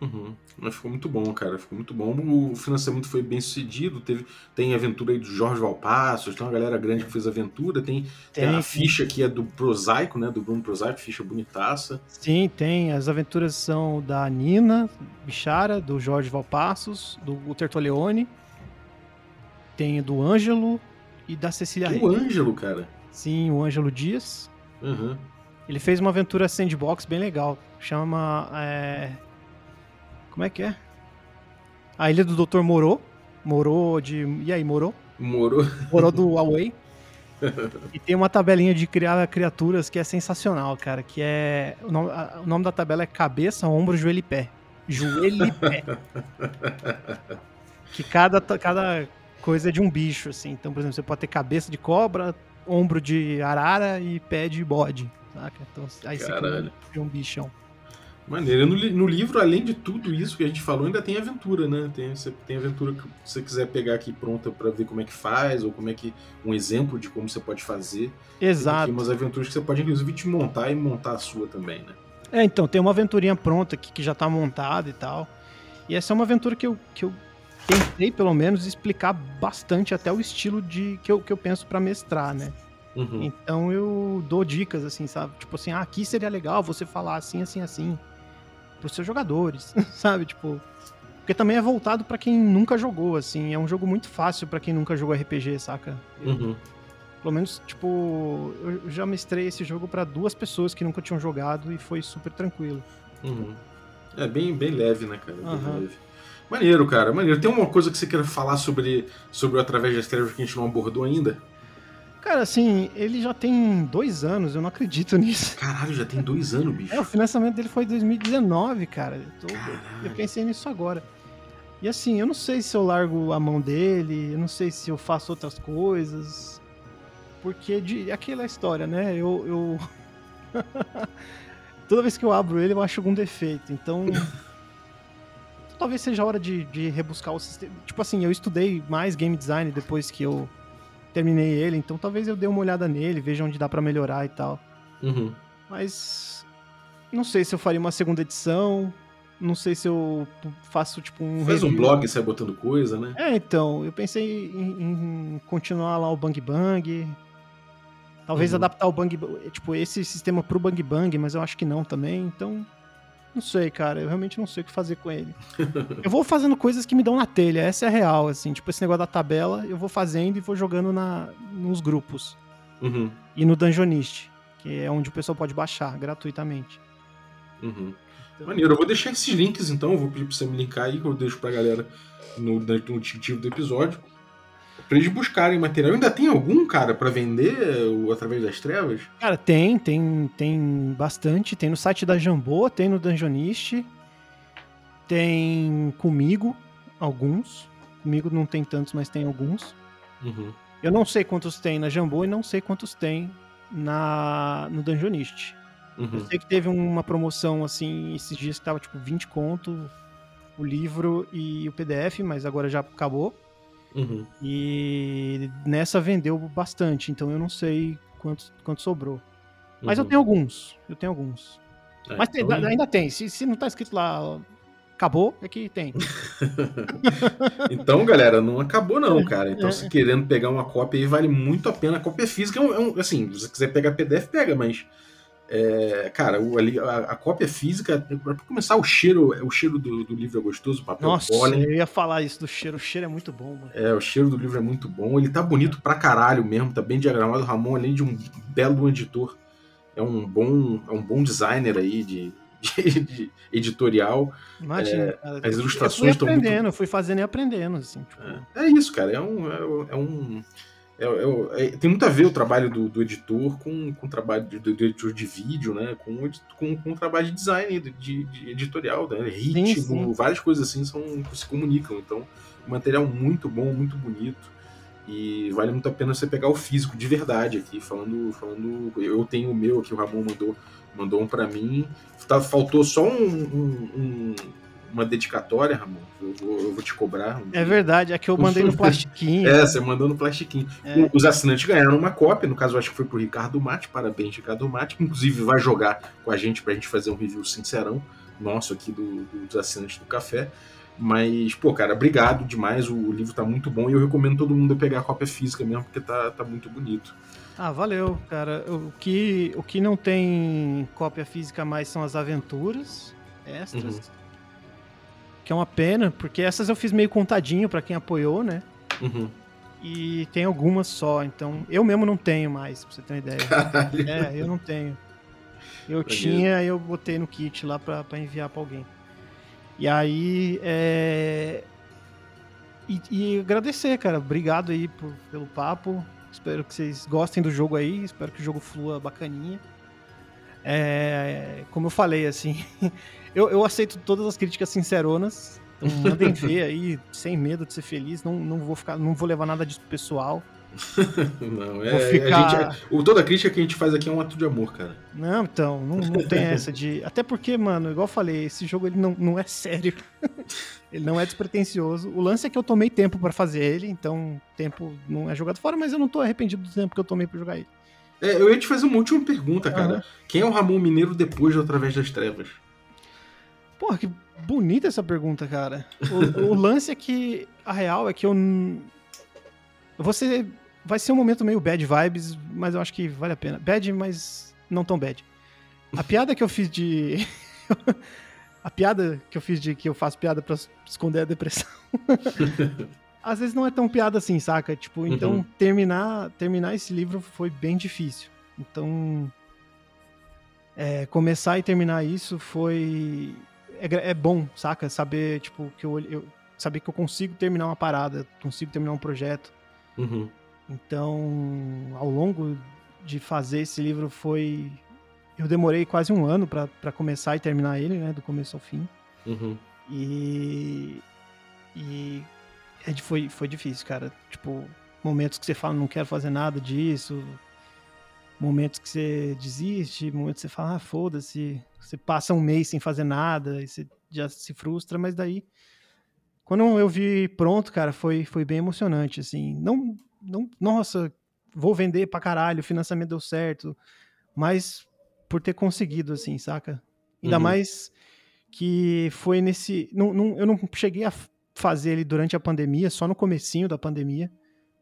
Uhum. Mas ficou muito bom, cara. Ficou muito bom. O financiamento foi bem sucedido. Teve, tem aventura aí do Jorge Valpassos, tem uma galera grande que fez aventura. Tem, tem a Tem, ficha que é do Prosaico, né? Do Bruno Prosaico, ficha bonitaça. Sim, tem. As aventuras são da Nina Bichara, do Jorge Valpassos, do Tertoleone. Tem do Ângelo e da Cecília Tem o Reis. Ângelo, cara. Sim, o Ângelo Dias. Uhum. Ele fez uma aventura sandbox bem legal. Chama. é, Como é que é? A Ilha do Dr. Morô. Morô de. E aí, Morô? Morou. Morô do Huawei. E tem uma tabelinha de criar criaturas que é sensacional, cara. Que é. O nome, a- o nome da tabela é cabeça, ombro, joelho e pé. Joelho e pé. que cada, cada coisa de um bicho, assim. Então, por exemplo, você pode ter cabeça de cobra, ombro de arara e pé de bode. Saca? Então, aí você Caralho. cria um bichão. Maneiro. No, no livro, além de tudo isso que a gente falou, ainda tem aventura, né? Tem, você tem aventura que você quiser pegar aqui pronta pra ver como é que faz, ou como é que. um exemplo de como você pode fazer. Tem Exato. aqui umas aventuras que você pode, inclusive, te montar e montar a sua também, né? É, então, tem uma aventurinha pronta aqui que já tá montada e tal. E essa é uma aventura que eu, que eu tentei, pelo menos, explicar bastante até o estilo de que eu, que eu penso pra mestrar, né? Uhum. Então eu dou dicas, assim, sabe? Tipo assim, ah, aqui seria legal você falar assim, assim, assim, pros seus jogadores, sabe? Tipo. Porque também é voltado pra quem nunca jogou, assim. É um jogo muito fácil pra quem nunca jogou RPG, saca? Uhum. Pelo menos, tipo, eu já mestrei esse jogo pra duas pessoas que nunca tinham jogado e foi super tranquilo. Uhum. É bem, bem leve, né, cara? Bem Aham. leve. Maneiro, cara, maneiro. Tem uma coisa que você queira falar sobre, sobre o Através das Trevas que a gente não abordou ainda? Cara, assim, ele já tem dois anos, eu não acredito nisso. Caralho, já tem dois anos, bicho. É, o financiamento dele foi em 2019, cara. Eu, tô- eu pensei nisso agora. E assim, eu não sei se eu largo a mão dele, eu não sei se eu faço outras coisas. Porque de, aquela história, né? Eu. eu... Toda vez que eu abro ele, eu acho algum defeito. Então. talvez seja a hora de, de rebuscar o sistema. Tipo assim, eu estudei mais game design depois que eu terminei ele, então talvez eu dê uma olhada nele, veja onde dá pra melhorar e tal. Uhum. Mas não sei se eu faria uma segunda edição, não sei se eu faço tipo um Faz um review. blog e sai botando coisa, né? É, então, eu pensei em, em continuar lá o Bang Bang. Talvez Uhum. adaptar o Bang Bang, tipo, esse sistema pro Bang Bang, mas eu acho que não também, então não sei, cara, eu realmente não sei o que fazer com ele. eu vou fazendo coisas que me dão na telha, essa é a real, assim, tipo esse negócio da tabela, eu vou fazendo e vou jogando na, nos grupos Uhum. e no Dungeonist, que é onde o pessoal pode baixar gratuitamente. Uhum. Então, Maneiro, eu vou deixar esses links então, eu vou pedir pra você me linkar aí, que eu deixo pra galera no, no descritivo do episódio. Pra eles buscarem material. Ainda tem algum, cara, pra vender o através das trevas? Cara, tem, tem, tem bastante. Tem no site da Jambô, tem no Dungeonist, tem comigo, alguns. Comigo não tem tantos, mas tem alguns. Uhum. Eu não sei quantos tem na Jambô e não sei quantos tem na no Dungeonist. Eu Uhum. sei que teve uma promoção assim, esses dias que tava tipo 20 conto o livro e o PDF, mas agora já acabou. Uhum. E nessa vendeu bastante, então eu não sei quanto, quanto sobrou. Mas eu Uhum. tenho alguns, eu tenho alguns. É, Mas tem- então- ainda tem, se, se não tá escrito lá, acabou, é que tem. Então, galera, não acabou não, cara. Então, é. se querendo pegar uma cópia aí, vale muito a pena. A cópia física é um, é um- assim, se você quiser pegar PDF, pega, mas é, cara, o, ali, a, a cópia física, pra começar, o cheiro, o cheiro do, do livro é gostoso, o papel Nossa, pólen. eu ia falar isso do cheiro, o cheiro é muito bom, mano. É, o cheiro do livro é muito bom. Ele tá bonito pra caralho mesmo, tá bem diagramado. O Ramon, além de um belo editor, é um bom, é um bom designer aí de, de- de editorial. Imagina, cara. as ilustrações eu fui estão muito- aprendendo, eu fui fazendo e aprendendo, assim, tipo, É, é isso, cara. É um. É, é um é- é- é- tem muito a ver o trabalho do, do editor com, com o trabalho do, do editor de vídeo, né? Com, com, com o trabalho de design, de, de- editorial, né? Ritmo, sim. várias coisas assim são, se comunicam. Então, material muito bom, muito bonito. E vale muito a pena você pegar o físico de verdade aqui, falando. falando eu tenho o meu aqui, o Ramon mandou, mandou um pra mim. Tá- faltou só um- um- um- uma dedicatória, Ramon. Eu vou, eu vou te cobrar. um É verdade, é que eu mandei no plastiquinho. É, você mandou no plastiquinho. É. Os assinantes ganharam uma cópia, no caso eu acho que foi pro Ricardo Mate, parabéns Ricardo Mate, que inclusive vai jogar com a gente pra gente fazer um review sincerão nosso aqui do- dos assinantes do café. Mas, pô, cara, obrigado demais, o, o livro tá muito bom e eu recomendo todo mundo pegar a cópia física mesmo, porque tá, tá muito bonito. Ah, valeu, cara. O que, o que não tem cópia física mais são as aventuras extras. Uhum. Que é uma pena, porque essas eu fiz meio contadinho pra quem apoiou, né? Uhum. E tem algumas só, então eu mesmo não tenho mais, pra você ter uma ideia. Caralho. É, eu não tenho. Eu Maneiro. tinha, eu botei no kit lá pra, pra enviar pra alguém. E aí, é... E, e agradecer, cara. Obrigado aí por- pelo papo. Espero que vocês gostem do jogo aí. Espero que o jogo flua bacaninha. É, Como eu falei, assim, eu, eu aceito todas as críticas sinceronas. Então mandem ver aí, sem medo de ser feliz. Não, não vou ficar, não vou levar nada disso pessoal. Não, é, ficar- gente, o, toda crítica que a gente faz aqui é um ato de amor, cara. Não, então, não, não tem essa de. Até porque, mano, igual eu falei, esse jogo ele não, não é sério. ele não é despretensioso. O lance é que eu tomei tempo pra fazer ele, então tempo não é jogado fora, mas eu não tô arrependido do tempo que eu tomei pra jogar ele. É, eu ia te fazer uma última pergunta, cara. Aham. Quem é o Ramon Mineiro depois de Através das Trevas? Porra, que bonita essa pergunta, cara. O, o lance é que a real é que eu. Você. Vai ser um momento meio bad vibes, mas eu acho que vale a pena. Bad, mas não tão bad. A piada que eu fiz de. a piada que eu fiz de que eu faço piada pra esconder a depressão. Às vezes não é tão piada assim, saca? Tipo, então Uhum. terminar, terminar esse livro foi bem difícil. Então. é, começar e terminar isso foi é, é bom, saca? Saber, tipo, que eu, eu- saber que eu consigo terminar uma parada, consigo terminar um projeto. Uhum. Então, ao longo de fazer esse livro foi eu demorei quase um ano pra pra começar e terminar ele, né, do começo ao fim. Uhum. E e é, foi foi difícil, cara. Tipo, momentos que você fala não quero fazer nada disso, momentos que você desiste, momentos que você fala, ah, foda-se, você passa um mês sem fazer nada e você já se frustra, mas daí quando eu vi pronto, cara, foi, foi bem emocionante, assim. Não, não, nossa, vou vender pra caralho, o financiamento deu certo, mas por ter conseguido, assim, saca? Ainda Uhum. mais que foi nesse. Não, não, eu não cheguei a fazer ele durante a pandemia, só no comecinho da pandemia,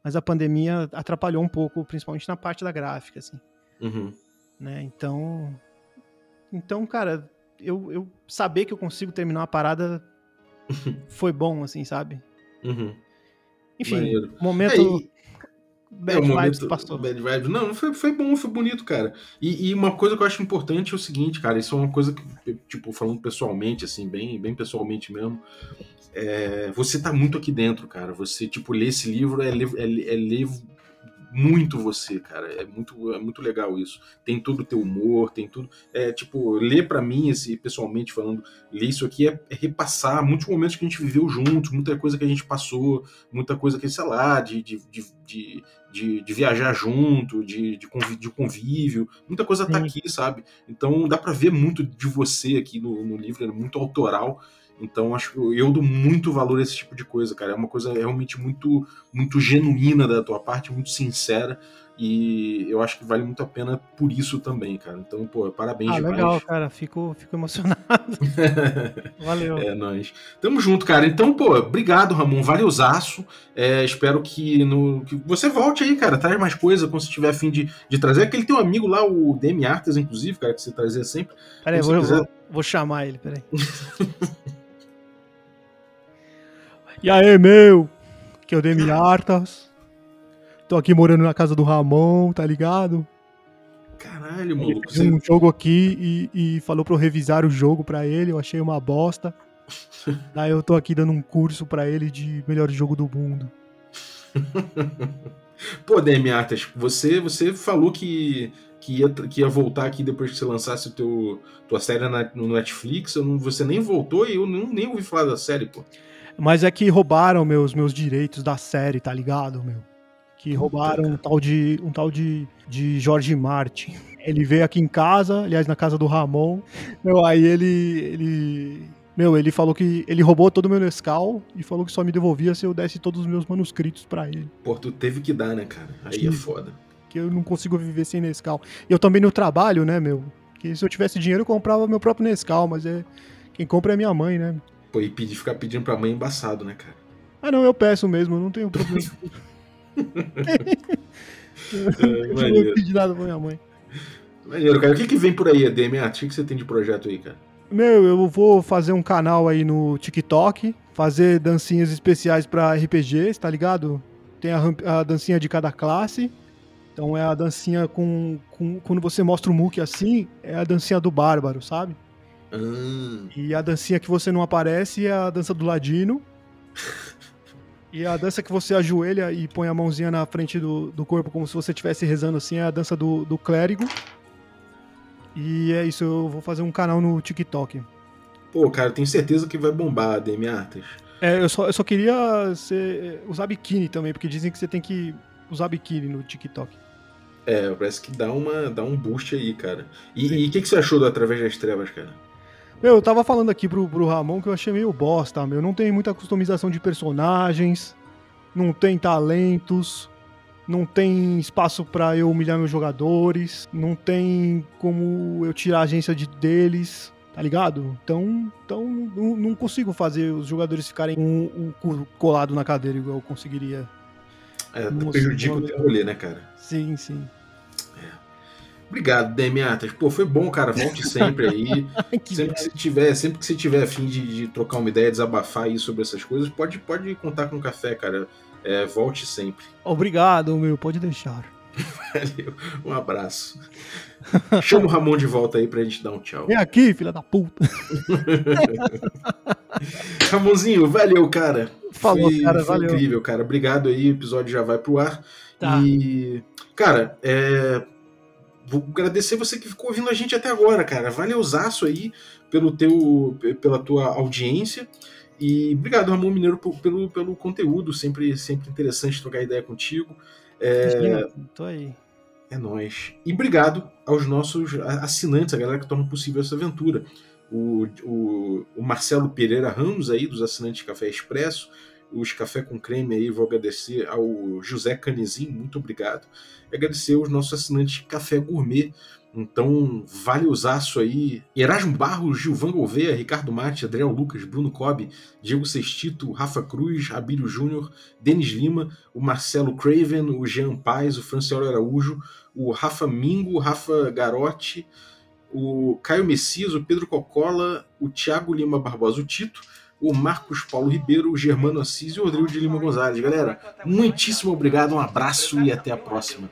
mas a pandemia atrapalhou um pouco, principalmente na parte da gráfica, assim Uhum. né? Então, então, cara, eu, eu saber que eu consigo terminar uma parada foi bom, assim, sabe? Uhum. Enfim, Maneiro. momento. É, e- bad é, o vibes momento passou. bad vibes. Não, foi, foi bom, foi bonito, cara. E, e uma coisa que eu acho importante é o seguinte, cara, isso é uma coisa que, tipo, falando pessoalmente, assim, bem, bem pessoalmente mesmo, é, você tá muito aqui dentro, cara. Você, tipo, ler esse livro é é, é ler muito você, cara. É muito, é muito legal isso. Tem todo o teu humor, tem tudo. É tipo, ler para mim, esse, pessoalmente falando, ler isso aqui é, é, repassar muitos momentos que a gente viveu juntos, muita coisa que a gente passou, muita coisa que, sei lá, de, de, de, de, de viajar junto, de, de, convívio, de convívio, muita coisa tá aqui, sabe? Então dá para ver muito de você aqui no, no livro, é muito autoral. Então acho que eu dou muito valor a esse tipo de coisa, cara. É uma coisa realmente muito muito genuína da tua parte, muito sincera. E eu acho que vale muito a pena por isso também, cara. Então, pô, parabéns ah, demais. legal, cara. Fico, fico emocionado. Valeu. É, nós. Tamo junto, cara. Então, pô, obrigado, Ramon. Valeuzaço. É, espero que, no, que você volte aí, cara. Traz mais coisa quando você tiver afim de, de trazer. Aquele teu amigo lá, o Demi Artes, inclusive, cara, que você trazia sempre. Peraí, vou, quiser... vou, vou chamar ele, peraí. E aí, meu? Que eu dei minha hartas. Tô aqui morando na casa do Ramon, tá ligado? Caralho, maluco. Ele fez um jogo aqui e, e falou pra eu revisar o jogo pra ele. Eu achei uma bosta. Daí eu tô aqui dando um curso pra ele de melhor jogo do mundo. Pô, Demi Artas, você, você falou que, que, ia, que ia voltar aqui depois que você lançasse o teu, tua série na, no Netflix. Não, você nem voltou e eu nem, nem ouvi falar da série, pô. Mas é que roubaram meus, meus direitos da série, tá ligado, meu? Que roubaram um tal de um tal de, de Jorge Martin. Ele veio aqui em casa, aliás, na casa do Ramon. Meu, aí ele ele meu, ele falou que ele roubou todo o meu Nescau e falou que só me devolvia se eu desse todos os meus manuscritos para ele. Pô, tu teve que dar, né, cara? Aí Sim, é foda. Que eu não consigo viver sem Nescau. E eu também no trabalho, né, meu? Que se eu tivesse dinheiro eu comprava meu próprio Nescau, mas é quem compra é minha mãe, né? Pô, e pedir, ficar pedindo pra mãe é embaçado, né, cara? Ah, não, eu peço mesmo, não tenho problema. eu não pedi nada pra minha mãe. Maneiro, cara. O que, que vem por aí, Ademir? O que você tem de projeto aí, cara? Meu, eu vou fazer um canal aí no TikTok, fazer dancinhas especiais pra RPGs, tá ligado? Tem a, a dancinha de cada classe. Então é a dancinha com, com. Quando você mostra o Mook assim, é a dancinha do Bárbaro, sabe? Ah. E a dancinha que você não aparece é a dança do ladino. e a dança que você ajoelha e põe a mãozinha na frente do, do corpo, como se você estivesse rezando assim, é a dança do, do clérigo. E é isso, eu vou fazer um canal no TikTok. Pô, cara, tenho certeza que vai bombar, Demi Artes. É, eu só, eu só queria ser, usar biquíni também, porque dizem que você tem que usar biquíni no TikTok. É, parece que dá, uma, dá um boost aí, cara. E o que, que você achou do Através das Trevas, cara? Meu, eu tava falando aqui pro, pro Ramon que eu achei meio bosta, meu. Não tem muita customização de personagens, não tem talentos, não tem espaço para eu humilhar meus jogadores, não tem como eu tirar a agência de, deles, tá ligado? Então, então não, consigo fazer os jogadores ficarem um, um colado na cadeira igual eu conseguiria. É, prejudica o teu rolê, né, cara? Sim, sim. Obrigado, Demiatas. Pô, foi bom, cara. Volte sempre aí. sempre que você tiver, sempre que você tiver afim de, de, trocar uma ideia, desabafar aí sobre essas coisas, pode, pode contar com o café, cara. É, volte sempre. Obrigado, meu. Pode deixar. Valeu. Um abraço. Chama o Ramon de volta aí pra gente dar um tchau. Vem aqui, filha da puta. Ramonzinho, valeu, cara. Falou, foi, cara. Foi valeu. incrível, cara. Obrigado aí. O episódio já vai pro ar. Tá. E, cara, é vou agradecer você que ficou ouvindo a gente até agora, cara. Valeuzaço aí pelo teu, pela tua audiência. E obrigado, Ramon Mineiro, pelo, pelo conteúdo. Sempre, sempre interessante trocar ideia contigo. É, tô aí. É nóis. E obrigado aos nossos assinantes, a galera que torna possível essa aventura. O, o, o Marcelo Pereira Ramos aí, dos assinantes Café Expresso, os Café com Creme aí, vou agradecer ao José Canezinho, muito obrigado. E agradecer aos nossos assinantes Café Gourmet. Então, vale usaço aí. Erasmo Barros, Gilvan Gouveia, Ricardo Mate, Adriel Lucas, Bruno Cobb, Diego Sextito, Rafa Cruz, Abílio Júnior, Denis Lima, o Marcelo Craven, o Jean Paz, o Franciolo Araújo, o Rafa Mingo, Rafa Garotti, o Caio Messias, o Pedro Cocola, o Thiago Lima Barbosa, o Tito, o Marcos Paulo Ribeiro, o Germano Assis e o Rodrigo de Lima Gonzalez. Galera, muitíssimo obrigado, um abraço e até a próxima.